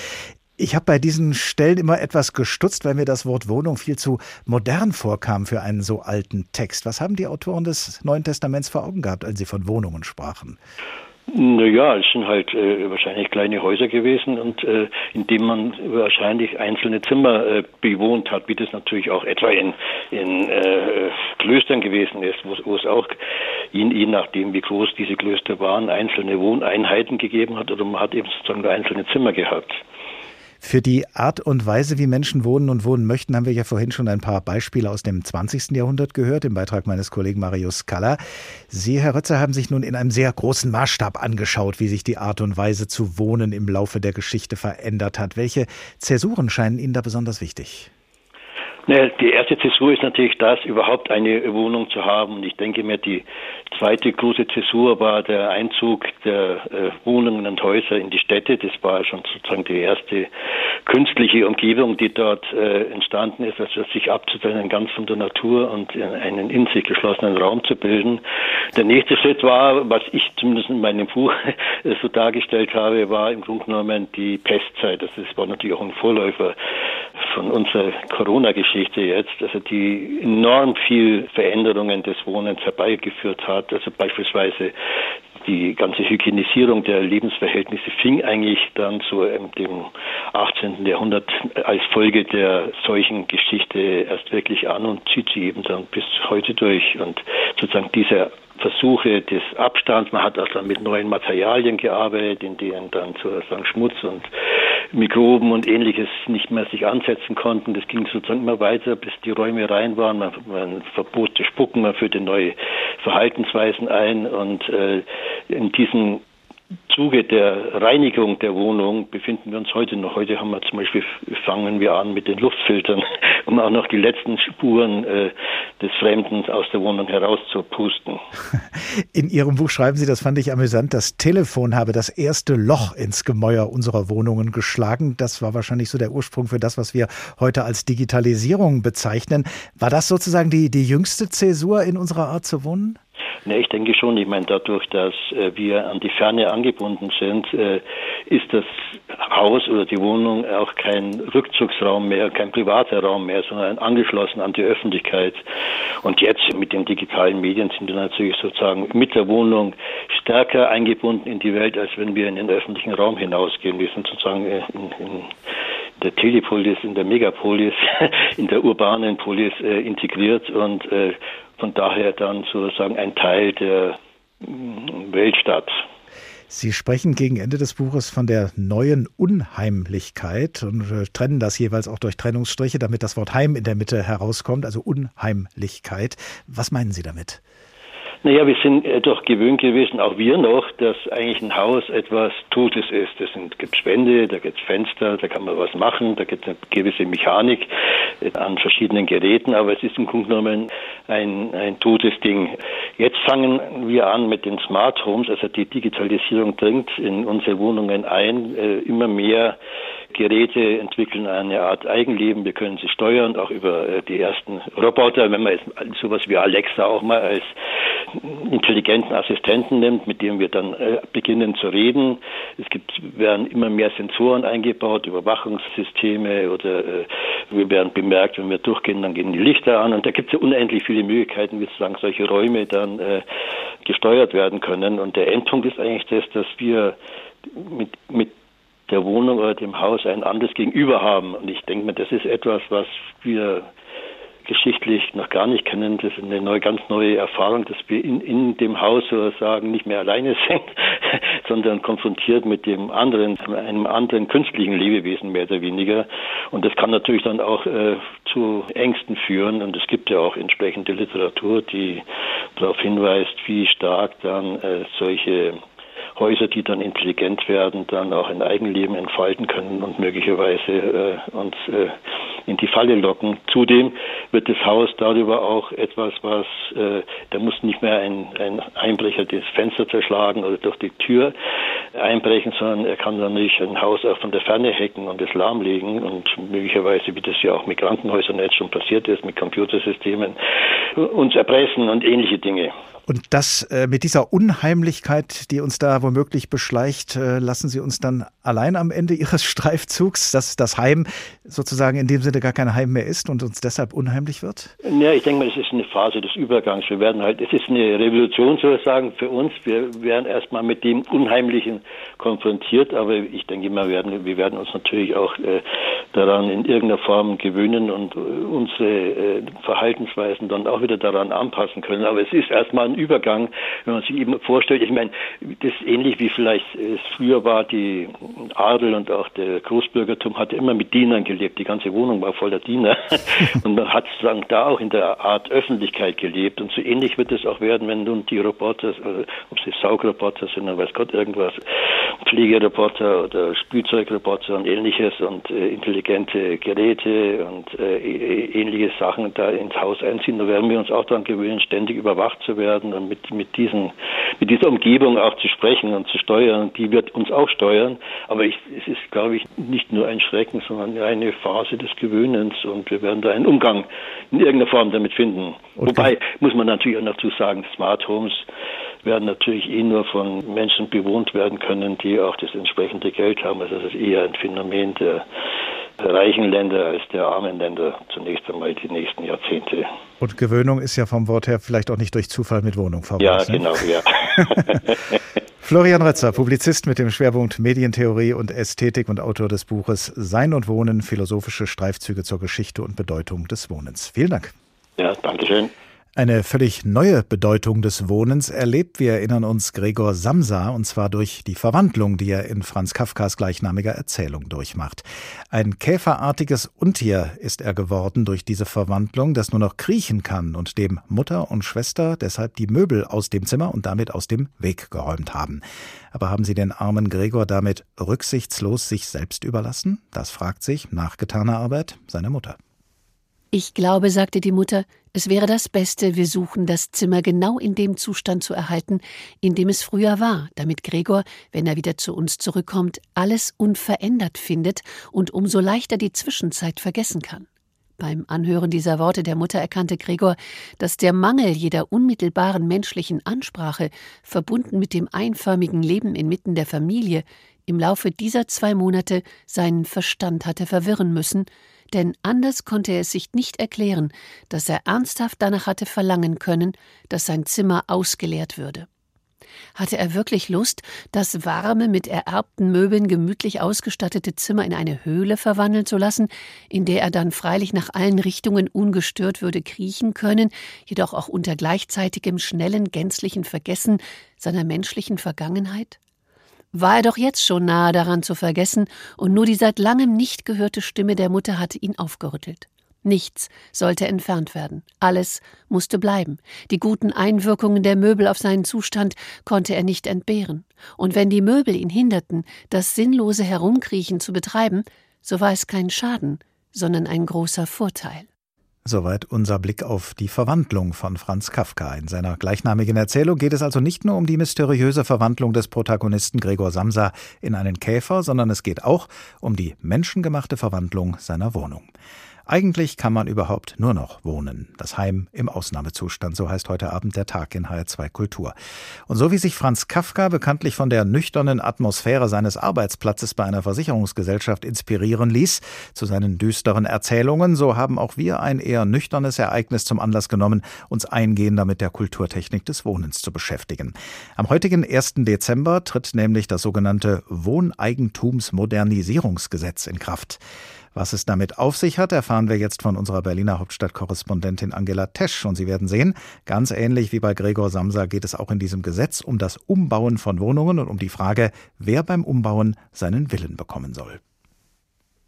Ich habe bei diesen Stellen immer etwas gestutzt, weil mir das Wort Wohnung viel zu modern vorkam für einen so alten Text. Was haben die Autoren des Neuen Testaments vor Augen gehabt, als sie von Wohnungen sprachen? Naja, es sind halt äh, wahrscheinlich kleine Häuser gewesen und äh, in denen man wahrscheinlich einzelne Zimmer äh, bewohnt hat, wie das natürlich auch etwa in, in äh, Klöstern gewesen ist, wo es auch je, je nachdem, wie groß diese Klöster waren, einzelne Wohneinheiten gegeben hat oder man hat eben sozusagen nur einzelne Zimmer gehabt. Für die Art und Weise, wie Menschen wohnen und wohnen möchten, haben wir ja vorhin schon ein paar Beispiele aus dem 20. Jahrhundert gehört, im Beitrag meines Kollegen Marius Kaller. Sie, Herr Rötzer, haben sich nun in einem sehr großen Maßstab angeschaut, wie sich die Art und Weise zu wohnen im Laufe der Geschichte verändert hat. Welche Zäsuren scheinen Ihnen da besonders wichtig? Die erste Zäsur ist natürlich das, überhaupt eine Wohnung zu haben. Und ich denke mir, die zweite große Zäsur war der Einzug der äh, Wohnungen und Häuser in die Städte. Das war schon sozusagen die erste künstliche Umgebung, die dort äh, entstanden ist, also sich abzutrennen ganz von der Natur und einen in sich geschlossenen Raum zu bilden. Der nächste Schritt war, was ich zumindest in meinem Buch (laughs) so dargestellt habe, war im Grunde genommen die Pestzeit. Das war natürlich auch ein Vorläufer von unserer Corona-Geschichte jetzt, also die enorm viel Veränderungen des Wohnens herbeigeführt hat. Also beispielsweise die ganze Hygienisierung der Lebensverhältnisse fing eigentlich dann im dem 18. Jahrhundert als Folge der solchen Geschichte erst wirklich an und zieht sie eben dann bis heute durch. Und sozusagen dieser Versuche des Abstands. Man hat auch dann mit neuen Materialien gearbeitet, in denen dann sozusagen Schmutz und Mikroben und ähnliches nicht mehr sich ansetzen konnten. Das ging sozusagen immer weiter, bis die Räume rein waren. Man, man verbot das Spucken, man führte neue Verhaltensweisen ein und äh, in diesen Zuge der Reinigung der Wohnung befinden wir uns heute noch. Heute haben wir zum Beispiel, fangen wir an mit den Luftfiltern, (laughs) um auch noch die letzten Spuren äh, des Fremden aus der Wohnung herauszupusten. (laughs) In Ihrem Buch schreiben Sie, das fand ich amüsant, das Telefon habe das erste Loch ins Gemäuer unserer Wohnungen geschlagen. Das war wahrscheinlich so der Ursprung für das, was wir heute als Digitalisierung bezeichnen. War das sozusagen die, die jüngste Zäsur in unserer Art zu wohnen? Ne, ich denke schon. Ich meine, dadurch, dass äh, wir an die Ferne angebunden sind, äh, ist das Haus oder die Wohnung auch kein Rückzugsraum mehr, kein privater Raum mehr, sondern angeschlossen an die Öffentlichkeit. Und jetzt mit den digitalen Medien sind wir natürlich sozusagen mit der Wohnung stärker eingebunden in die Welt, als wenn wir in den öffentlichen Raum hinausgehen. Wir sind sozusagen in, in der Telepolis, in der Megapolis, (laughs) in der urbanen Polis äh, integriert und äh, von daher dann sozusagen ein Teil der mm, Weltstadt. Sie sprechen gegen Ende des Buches von der neuen Unheimlichkeit und äh, trennen das jeweils auch durch Trennungsstriche, damit das Wort Heim in der Mitte herauskommt, also Unheimlichkeit. Was meinen Sie damit? Naja, wir sind äh, doch gewöhnt gewesen, auch wir noch, dass eigentlich ein Haus etwas Totes ist. Es gibt Spände, da gibt es Fenster, da kann man was machen, da gibt es eine gewisse Mechanik äh, an verschiedenen Geräten, aber es ist im Grunde genommen ein, ein totes Ding. Jetzt fangen wir an mit den Smart Homes, also die Digitalisierung dringt in unsere Wohnungen ein, äh, immer mehr Geräte entwickeln eine Art Eigenleben. Wir können sie steuern, auch über äh, die ersten Roboter. Wenn man jetzt sowas wie Alexa auch mal als intelligenten Assistenten nimmt, mit dem wir dann äh, beginnen zu reden. Es gibt, werden immer mehr Sensoren eingebaut, Überwachungssysteme oder äh, wir werden bemerkt, wenn wir durchgehen, dann gehen die Lichter an und da gibt es unendlich viele Möglichkeiten, wie sozusagen solche Räume dann gesteuert werden können. Und der Endpunkt ist eigentlich das, dass wir mit, mit der Wohnung oder dem Haus ein anderes Gegenüber haben. Und ich denke mir, das ist etwas, was wir geschichtlich noch gar nicht kennen. Das ist eine neue, ganz neue Erfahrung, dass wir in, in dem Haus sozusagen nicht mehr alleine (laughs) sind, sondern konfrontiert mit dem anderen, einem anderen künstlichen Lebewesen mehr oder weniger. Und das kann natürlich dann auch äh, zu Ängsten führen. Und es gibt ja auch entsprechende Literatur, die darauf hinweist, wie stark dann äh, solche Häuser, die dann intelligent werden, dann auch ein Eigenleben entfalten können und möglicherweise äh, uns äh, in die Falle locken. Zudem wird das Haus darüber auch etwas, was, äh, da muss nicht mehr ein, ein Einbrecher das Fenster zerschlagen oder durch die Tür einbrechen, sondern er kann dann nicht ein Haus auch von der Ferne hacken und es lahmlegen und möglicherweise, wie das ja auch mit Krankenhäusern jetzt schon passiert ist, mit Computersystemen, uns erpressen und ähnliche Dinge. Und das äh, mit dieser Unheimlichkeit, die uns da womöglich beschleicht, äh, lassen Sie uns dann allein am Ende Ihres (laughs) Streifzugs, dass das Heim sozusagen in dem Sinne gar kein Heim mehr ist und uns deshalb unheimlich wird? Ja, ich denke mal, es ist eine Phase des Übergangs. Wir werden halt, es ist eine Revolution sozusagen für uns. Wir werden erstmal mit dem Unheimlichen konfrontiert, aber ich denke mal, wir werden, wir werden uns natürlich auch äh, daran in irgendeiner Form gewöhnen und äh, unsere äh, Verhaltensweisen dann auch wieder daran anpassen können. Aber es ist erstmal ein Übergang, wenn man sich eben vorstellt, ich meine, das ist ähnlich wie vielleicht es früher war, die Adel und auch der Großbürgertum hatte immer mit Dienern gelebt. Die ganze Wohnung war voller Diener. (laughs) und man hat sozusagen da auch in der Art Öffentlichkeit gelebt. Und so ähnlich wird es auch werden, wenn nun die Roboter, ob sie Saugroboter sind oder weiß Gott irgendwas, Pflegeroboter oder Spielzeugroboter und ähnliches und äh, intelligente Geräte und äh, ähnliche Sachen da ins Haus einziehen. Da werden wir uns auch daran gewöhnen, ständig überwacht zu werden und mit, mit, diesen, mit dieser Umgebung auch zu sprechen und zu steuern. Die wird uns auch steuern. Aber ich, es ist, glaube ich, nicht nur ein Schrecken, sondern eine Phase des Gewöhnens und wir werden da einen Umgang in irgendeiner Form damit finden. Okay. Wobei, muss man natürlich auch dazu sagen, Smart Homes werden natürlich eh nur von Menschen bewohnt werden können, die auch das entsprechende Geld haben. Also das ist eher ein Phänomen der reichen Länder als der armen Länder zunächst einmal die nächsten Jahrzehnte. Und Gewöhnung ist ja vom Wort her vielleicht auch nicht durch Zufall mit Wohnung verbunden. Ja, ne? genau, ja. (laughs) Florian Retzer, Publizist mit dem Schwerpunkt Medientheorie und Ästhetik und Autor des Buches Sein und Wohnen, philosophische Streifzüge zur Geschichte und Bedeutung des Wohnens. Vielen Dank. Ja, danke schön. Eine völlig neue Bedeutung des Wohnens erlebt, wir erinnern uns, Gregor Samsa, und zwar durch die Verwandlung, die er in Franz Kafkas gleichnamiger Erzählung durchmacht. Ein käferartiges Untier ist er geworden durch diese Verwandlung, das nur noch kriechen kann und dem Mutter und Schwester deshalb die Möbel aus dem Zimmer und damit aus dem Weg geräumt haben. Aber haben sie den armen Gregor damit rücksichtslos sich selbst überlassen? Das fragt sich nach getaner Arbeit seine Mutter. Ich glaube, sagte die Mutter, es wäre das Beste, wir suchen das Zimmer genau in dem Zustand zu erhalten, in dem es früher war, damit Gregor, wenn er wieder zu uns zurückkommt, alles unverändert findet und umso leichter die Zwischenzeit vergessen kann. Beim Anhören dieser Worte der Mutter erkannte Gregor, dass der Mangel jeder unmittelbaren menschlichen Ansprache, verbunden mit dem einförmigen Leben inmitten der Familie, im Laufe dieser zwei Monate seinen Verstand hatte verwirren müssen, denn anders konnte er es sich nicht erklären, dass er ernsthaft danach hatte verlangen können, dass sein Zimmer ausgeleert würde. Hatte er wirklich Lust, das warme, mit ererbten Möbeln gemütlich ausgestattete Zimmer in eine Höhle verwandeln zu lassen, in der er dann freilich nach allen Richtungen ungestört würde kriechen können, jedoch auch unter gleichzeitigem schnellen, gänzlichen Vergessen seiner menschlichen Vergangenheit? War er doch jetzt schon nahe daran zu vergessen, und nur die seit langem nicht gehörte Stimme der Mutter hatte ihn aufgerüttelt. Nichts sollte entfernt werden, alles musste bleiben. Die guten Einwirkungen der Möbel auf seinen Zustand konnte er nicht entbehren, und wenn die Möbel ihn hinderten, das sinnlose Herumkriechen zu betreiben, so war es kein Schaden, sondern ein großer Vorteil. Soweit unser Blick auf die Verwandlung von Franz Kafka. In seiner gleichnamigen Erzählung geht es also nicht nur um die mysteriöse Verwandlung des Protagonisten Gregor Samsa in einen Käfer, sondern es geht auch um die menschengemachte Verwandlung seiner Wohnung. Eigentlich kann man überhaupt nur noch wohnen. Das Heim im Ausnahmezustand, so heißt heute Abend der Tag in HR2 Kultur. Und so wie sich Franz Kafka bekanntlich von der nüchternen Atmosphäre seines Arbeitsplatzes bei einer Versicherungsgesellschaft inspirieren ließ, zu seinen düsteren Erzählungen, so haben auch wir ein eher nüchternes Ereignis zum Anlass genommen, uns eingehender mit der Kulturtechnik des Wohnens zu beschäftigen. Am heutigen 1. Dezember tritt nämlich das sogenannte Wohneigentumsmodernisierungsgesetz in Kraft. Was es damit auf sich hat, erfahren wir jetzt von unserer Berliner Hauptstadtkorrespondentin Angela Tesch. Und Sie werden sehen, ganz ähnlich wie bei Gregor Samsa geht es auch in diesem Gesetz um das Umbauen von Wohnungen und um die Frage, wer beim Umbauen seinen Willen bekommen soll.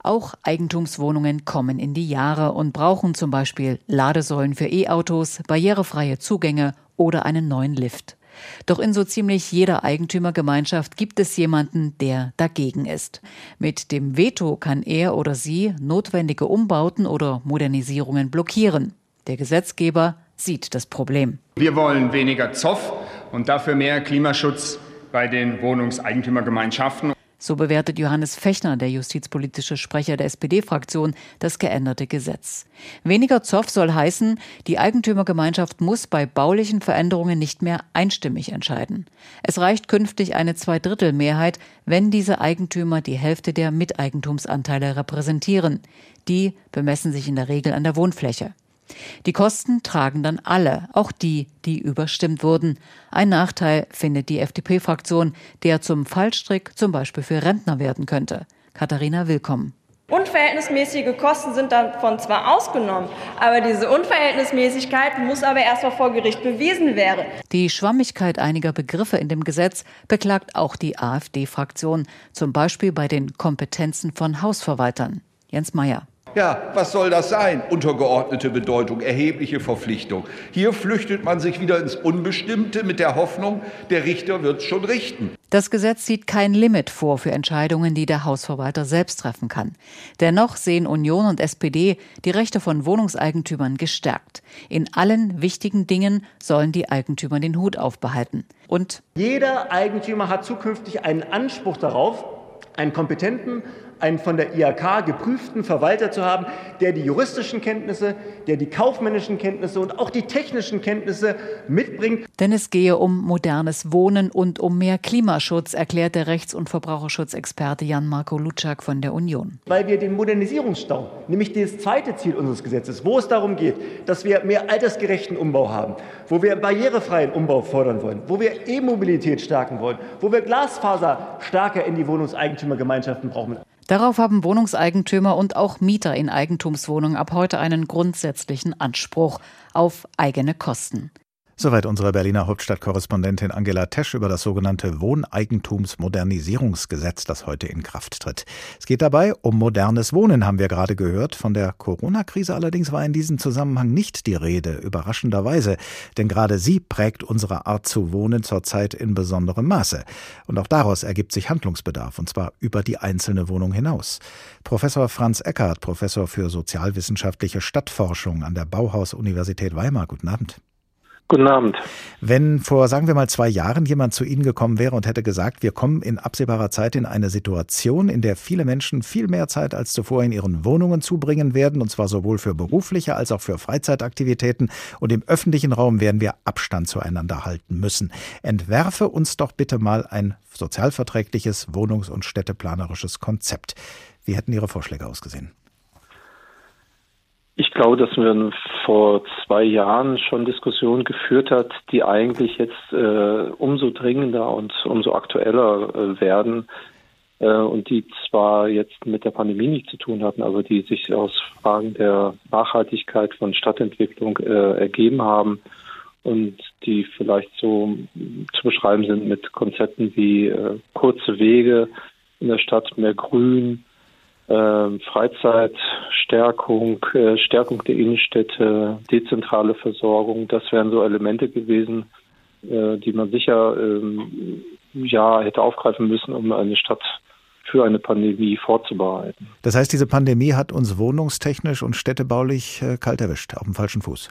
Auch Eigentumswohnungen kommen in die Jahre und brauchen zum Beispiel Ladesäulen für E-Autos, barrierefreie Zugänge oder einen neuen Lift. Doch in so ziemlich jeder Eigentümergemeinschaft gibt es jemanden, der dagegen ist. Mit dem Veto kann er oder sie notwendige Umbauten oder Modernisierungen blockieren. Der Gesetzgeber sieht das Problem. Wir wollen weniger Zoff und dafür mehr Klimaschutz bei den Wohnungseigentümergemeinschaften. So bewertet Johannes Fechner, der justizpolitische Sprecher der SPD-Fraktion, das geänderte Gesetz. Weniger Zoff soll heißen, die Eigentümergemeinschaft muss bei baulichen Veränderungen nicht mehr einstimmig entscheiden. Es reicht künftig eine Zweidrittelmehrheit, wenn diese Eigentümer die Hälfte der Miteigentumsanteile repräsentieren. Die bemessen sich in der Regel an der Wohnfläche. Die Kosten tragen dann alle, auch die, die überstimmt wurden. Ein Nachteil findet die FDP-Fraktion, der zum Fallstrick zum Beispiel für Rentner werden könnte. Katharina Willkommen. Unverhältnismäßige Kosten sind davon zwar ausgenommen, aber diese Unverhältnismäßigkeit muss aber erstmal vor Gericht bewiesen werden. Die Schwammigkeit einiger Begriffe in dem Gesetz beklagt auch die AfD-Fraktion, zum Beispiel bei den Kompetenzen von Hausverwaltern. Jens Meyer. Ja, was soll das sein? Untergeordnete Bedeutung, erhebliche Verpflichtung. Hier flüchtet man sich wieder ins Unbestimmte mit der Hoffnung, der Richter wird schon richten. Das Gesetz sieht kein Limit vor für Entscheidungen, die der Hausverwalter selbst treffen kann. Dennoch sehen Union und SPD die Rechte von Wohnungseigentümern gestärkt. In allen wichtigen Dingen sollen die Eigentümer den Hut aufbehalten. Und jeder Eigentümer hat zukünftig einen Anspruch darauf, einen kompetenten, einen von der IHK geprüften Verwalter zu haben, der die juristischen Kenntnisse, der die kaufmännischen Kenntnisse und auch die technischen Kenntnisse mitbringt. Denn es gehe um modernes Wohnen und um mehr Klimaschutz, erklärt der Rechts- und Verbraucherschutzexperte Jan-Marco Lutschak von der Union. Weil wir den Modernisierungsstau, nämlich das zweite Ziel unseres Gesetzes, wo es darum geht, dass wir mehr altersgerechten Umbau haben, wo wir barrierefreien Umbau fordern wollen, wo wir E-Mobilität stärken wollen, wo wir Glasfaser stärker in die Wohnungseigentümergemeinschaften brauchen. Darauf haben Wohnungseigentümer und auch Mieter in Eigentumswohnungen ab heute einen grundsätzlichen Anspruch auf eigene Kosten. Soweit unsere Berliner Hauptstadtkorrespondentin Angela Tesch über das sogenannte Wohneigentumsmodernisierungsgesetz, das heute in Kraft tritt. Es geht dabei um modernes Wohnen, haben wir gerade gehört. Von der Corona-Krise allerdings war in diesem Zusammenhang nicht die Rede, überraschenderweise. Denn gerade sie prägt unsere Art zu wohnen zurzeit in besonderem Maße. Und auch daraus ergibt sich Handlungsbedarf, und zwar über die einzelne Wohnung hinaus. Professor Franz Eckert, Professor für sozialwissenschaftliche Stadtforschung an der Bauhaus-Universität Weimar. Guten Abend. Guten Abend. Wenn vor, sagen wir mal, zwei Jahren jemand zu Ihnen gekommen wäre und hätte gesagt, wir kommen in absehbarer Zeit in eine Situation, in der viele Menschen viel mehr Zeit als zuvor in ihren Wohnungen zubringen werden, und zwar sowohl für berufliche als auch für Freizeitaktivitäten, und im öffentlichen Raum werden wir Abstand zueinander halten müssen. Entwerfe uns doch bitte mal ein sozialverträgliches Wohnungs- und städteplanerisches Konzept. Wie hätten Ihre Vorschläge ausgesehen? Ich glaube, dass wir vor zwei Jahren schon Diskussionen geführt hat, die eigentlich jetzt äh, umso dringender und umso aktueller äh, werden äh, und die zwar jetzt mit der Pandemie nichts zu tun hatten, aber die sich aus Fragen der Nachhaltigkeit von Stadtentwicklung äh, ergeben haben und die vielleicht so zu beschreiben sind mit Konzepten wie äh, kurze Wege in der Stadt, mehr Grün, Freizeitstärkung, äh, Stärkung der Innenstädte, dezentrale Versorgung, das wären so Elemente gewesen, äh, die man sicher ähm, ja hätte aufgreifen müssen, um eine Stadt für eine Pandemie vorzubereiten. Das heißt, diese Pandemie hat uns wohnungstechnisch und städtebaulich äh, kalt erwischt, auf dem falschen Fuß.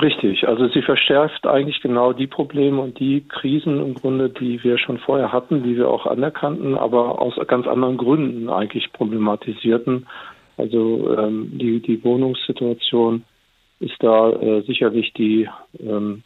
Richtig, also sie verschärft eigentlich genau die Probleme und die Krisen im Grunde, die wir schon vorher hatten, die wir auch anerkannten, aber aus ganz anderen Gründen eigentlich problematisierten. Also ähm, die, die Wohnungssituation ist da äh, sicherlich die, ähm,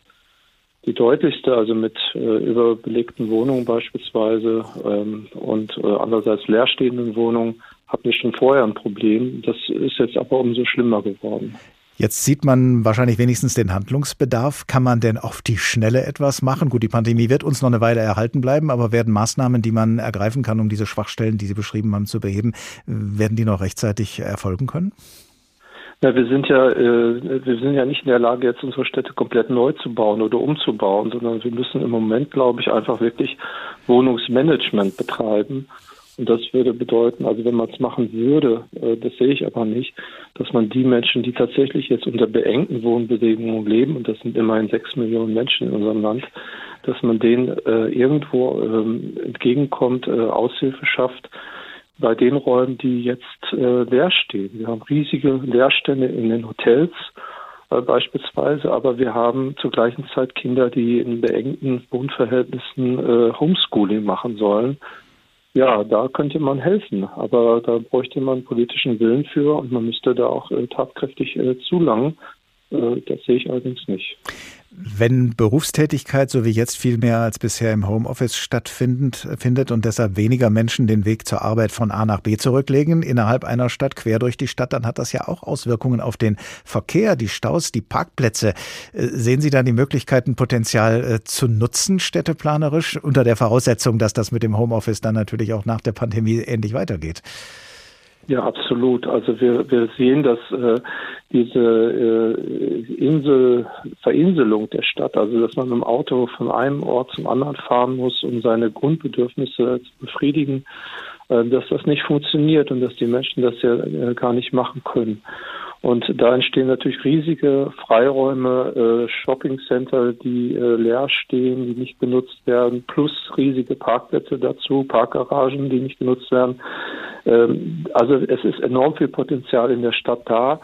die deutlichste, also mit äh, überbelegten Wohnungen beispielsweise ähm, und äh, andererseits leerstehenden Wohnungen hatten wir schon vorher ein Problem. Das ist jetzt aber umso schlimmer geworden. Jetzt sieht man wahrscheinlich wenigstens den Handlungsbedarf. Kann man denn auf die Schnelle etwas machen? Gut, die Pandemie wird uns noch eine Weile erhalten bleiben, aber werden Maßnahmen, die man ergreifen kann, um diese Schwachstellen, die Sie beschrieben haben, zu beheben, werden die noch rechtzeitig erfolgen können? Ja, wir sind ja, äh, wir sind ja nicht in der Lage, jetzt unsere Städte komplett neu zu bauen oder umzubauen, sondern wir müssen im Moment, glaube ich, einfach wirklich Wohnungsmanagement betreiben. Und das würde bedeuten, also wenn man es machen würde, äh, das sehe ich aber nicht, dass man die Menschen, die tatsächlich jetzt unter beengten Wohnbedingungen leben, und das sind immerhin sechs Millionen Menschen in unserem Land, dass man denen äh, irgendwo ähm, entgegenkommt, äh, Aushilfe schafft bei den Räumen, die jetzt leer stehen. Wir haben riesige Leerstände in den Hotels beispielsweise, aber wir haben zur gleichen Zeit Kinder, die in beengten Wohnverhältnissen Homeschooling machen sollen Ja, da könnte man helfen, aber da bräuchte man politischen Willen für und man müsste da auch äh, tatkräftig äh, zulangen. Äh, das sehe ich allerdings nicht. Wenn Berufstätigkeit so wie jetzt viel mehr als bisher im Homeoffice stattfindet findet und deshalb weniger Menschen den Weg zur Arbeit von A nach B zurücklegen innerhalb einer Stadt quer durch die Stadt, dann hat das ja auch Auswirkungen auf den Verkehr, die Staus, die Parkplätze. Äh, sehen Sie da die Möglichkeiten, Potenzial äh, zu nutzen, städteplanerisch, unter der Voraussetzung, dass das mit dem Homeoffice dann natürlich auch nach der Pandemie ähnlich weitergeht? Ja, absolut. Also wir, wir sehen, dass äh, diese äh, Insel, Verinselung der Stadt, also dass man mit dem Auto von einem Ort zum anderen fahren muss, um seine Grundbedürfnisse zu befriedigen, äh, dass das nicht funktioniert und dass die Menschen das ja äh, gar nicht machen können. Und da entstehen natürlich riesige Freiräume, äh, Shoppingcenter, die äh, leer stehen, die nicht genutzt werden, plus riesige Parkplätze dazu, Parkgaragen, die nicht genutzt werden. Ähm, also es ist enorm viel Potenzial in der Stadt da.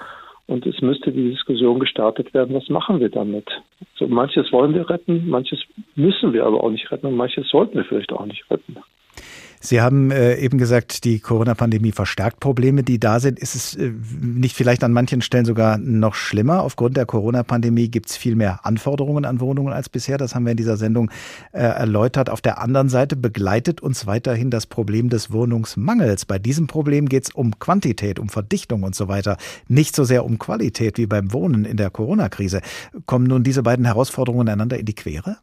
Und es müsste die Diskussion gestartet werden, was machen wir damit? So, manches wollen wir retten, manches müssen wir aber auch nicht retten und manches sollten wir vielleicht auch nicht retten. Sie haben äh, eben gesagt, die Corona-Pandemie verstärkt Probleme, die da sind. Ist es äh, nicht vielleicht an manchen Stellen sogar noch schlimmer? Aufgrund der Corona-Pandemie gibt es viel mehr Anforderungen an Wohnungen als bisher. Das haben wir in dieser Sendung äh, erläutert. Auf der anderen Seite begleitet uns weiterhin das Problem des Wohnungsmangels. Bei diesem Problem geht es um Quantität, um Verdichtung und so weiter. Nicht so sehr um Qualität wie beim Wohnen in der Corona-Krise. Kommen nun diese beiden Herausforderungen einander in die Quere?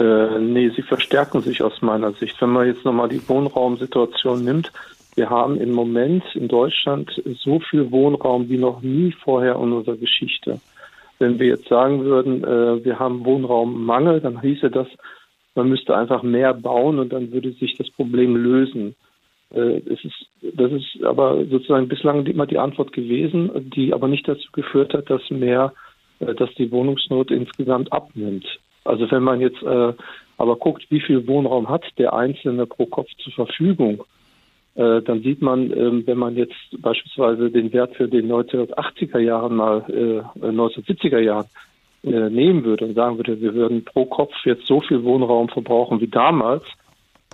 Äh, nee, sie verstärken sich aus meiner Sicht. Wenn man jetzt nochmal die Wohnraumsituation nimmt, wir haben im Moment in Deutschland so viel Wohnraum wie noch nie vorher in unserer Geschichte. Wenn wir jetzt sagen würden, äh, wir haben Wohnraummangel, dann hieße das, man müsste einfach mehr bauen und dann würde sich das Problem lösen. Äh, es ist, das ist aber sozusagen bislang immer die Antwort gewesen, die aber nicht dazu geführt hat, dass mehr, äh, dass die Wohnungsnot insgesamt abnimmt. Also wenn man jetzt äh, aber guckt, wie viel Wohnraum hat der Einzelne pro Kopf zur Verfügung, äh, dann sieht man, äh, wenn man jetzt beispielsweise den Wert für den 1980er Jahren mal, äh, 1970er Jahren äh, nehmen würde und sagen würde, wir würden pro Kopf jetzt so viel Wohnraum verbrauchen wie damals,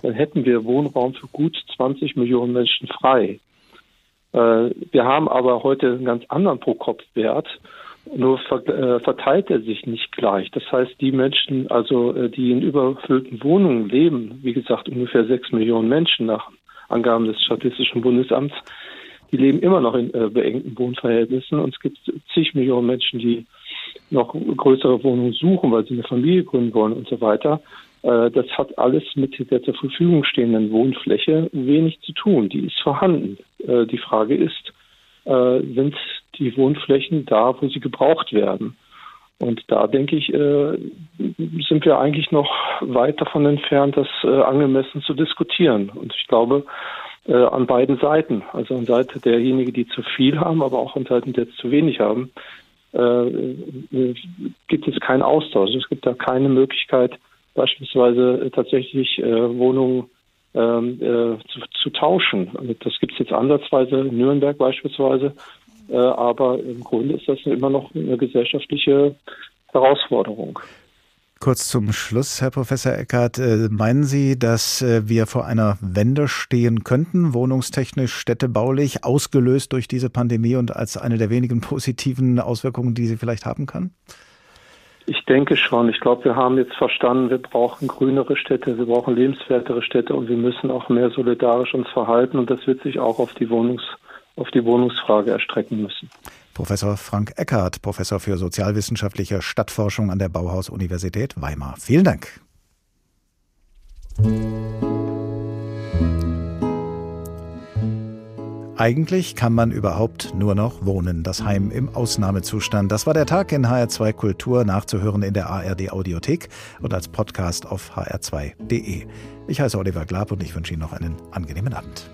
dann hätten wir Wohnraum für gut 20 Millionen Menschen frei. Äh, wir haben aber heute einen ganz anderen Pro-Kopf-Wert nur äh, verteilt er sich nicht gleich. Das heißt, die Menschen, also äh, die in überfüllten Wohnungen leben, wie gesagt ungefähr sechs Millionen Menschen nach Angaben des Statistischen Bundesamts, die leben immer noch in äh, beengten Wohnverhältnissen und es gibt zig Millionen Menschen, die noch größere Wohnungen suchen, weil sie eine Familie gründen wollen und so weiter. Das hat alles mit der zur Verfügung stehenden Wohnfläche wenig zu tun. Die ist vorhanden. Die Frage ist, sind die Wohnflächen da, wo sie gebraucht werden. Und da denke ich, äh, sind wir eigentlich noch weit davon entfernt, das äh, angemessen zu diskutieren. Und ich glaube, äh, an beiden Seiten, also an Seite derjenigen, die zu viel haben, aber auch an Seiten der zu wenig haben, äh, gibt es keinen Austausch. Es gibt da keine Möglichkeit, beispielsweise tatsächlich äh, Wohnungen ähm, äh, zu, zu, tauschen. Das gibt es jetzt ansatzweise in Nürnberg beispielsweise. Äh, aber im Grunde ist das immer noch eine gesellschaftliche Herausforderung. Kurz zum Schluss, Herr Professor Eckert, äh, meinen Sie, dass äh, wir vor einer Wende stehen könnten, wohnungstechnisch, städtebaulich, ausgelöst durch diese Pandemie und als eine der wenigen positiven Auswirkungen, die sie vielleicht haben kann? Ich denke schon. Ich glaube, wir haben jetzt verstanden, wir brauchen grünere Städte, wir brauchen lebenswertere Städte und wir müssen auch mehr solidarisch uns verhalten und das wird sich auch auf die Wohnungs auf die Wohnungsfrage erstrecken müssen. Professor Frank Eckhardt, Professor für sozialwissenschaftliche Stadtforschung an der Bauhaus-Universität Weimar. Vielen Dank. Eigentlich kann man überhaupt nur noch wohnen. Das Heim im Ausnahmezustand. Das war der Tag in HR2 Kultur, nachzuhören in der ARD Audiothek und als Podcast auf hr2.de. Ich heiße Oliver Glab und ich wünsche Ihnen noch einen angenehmen Abend.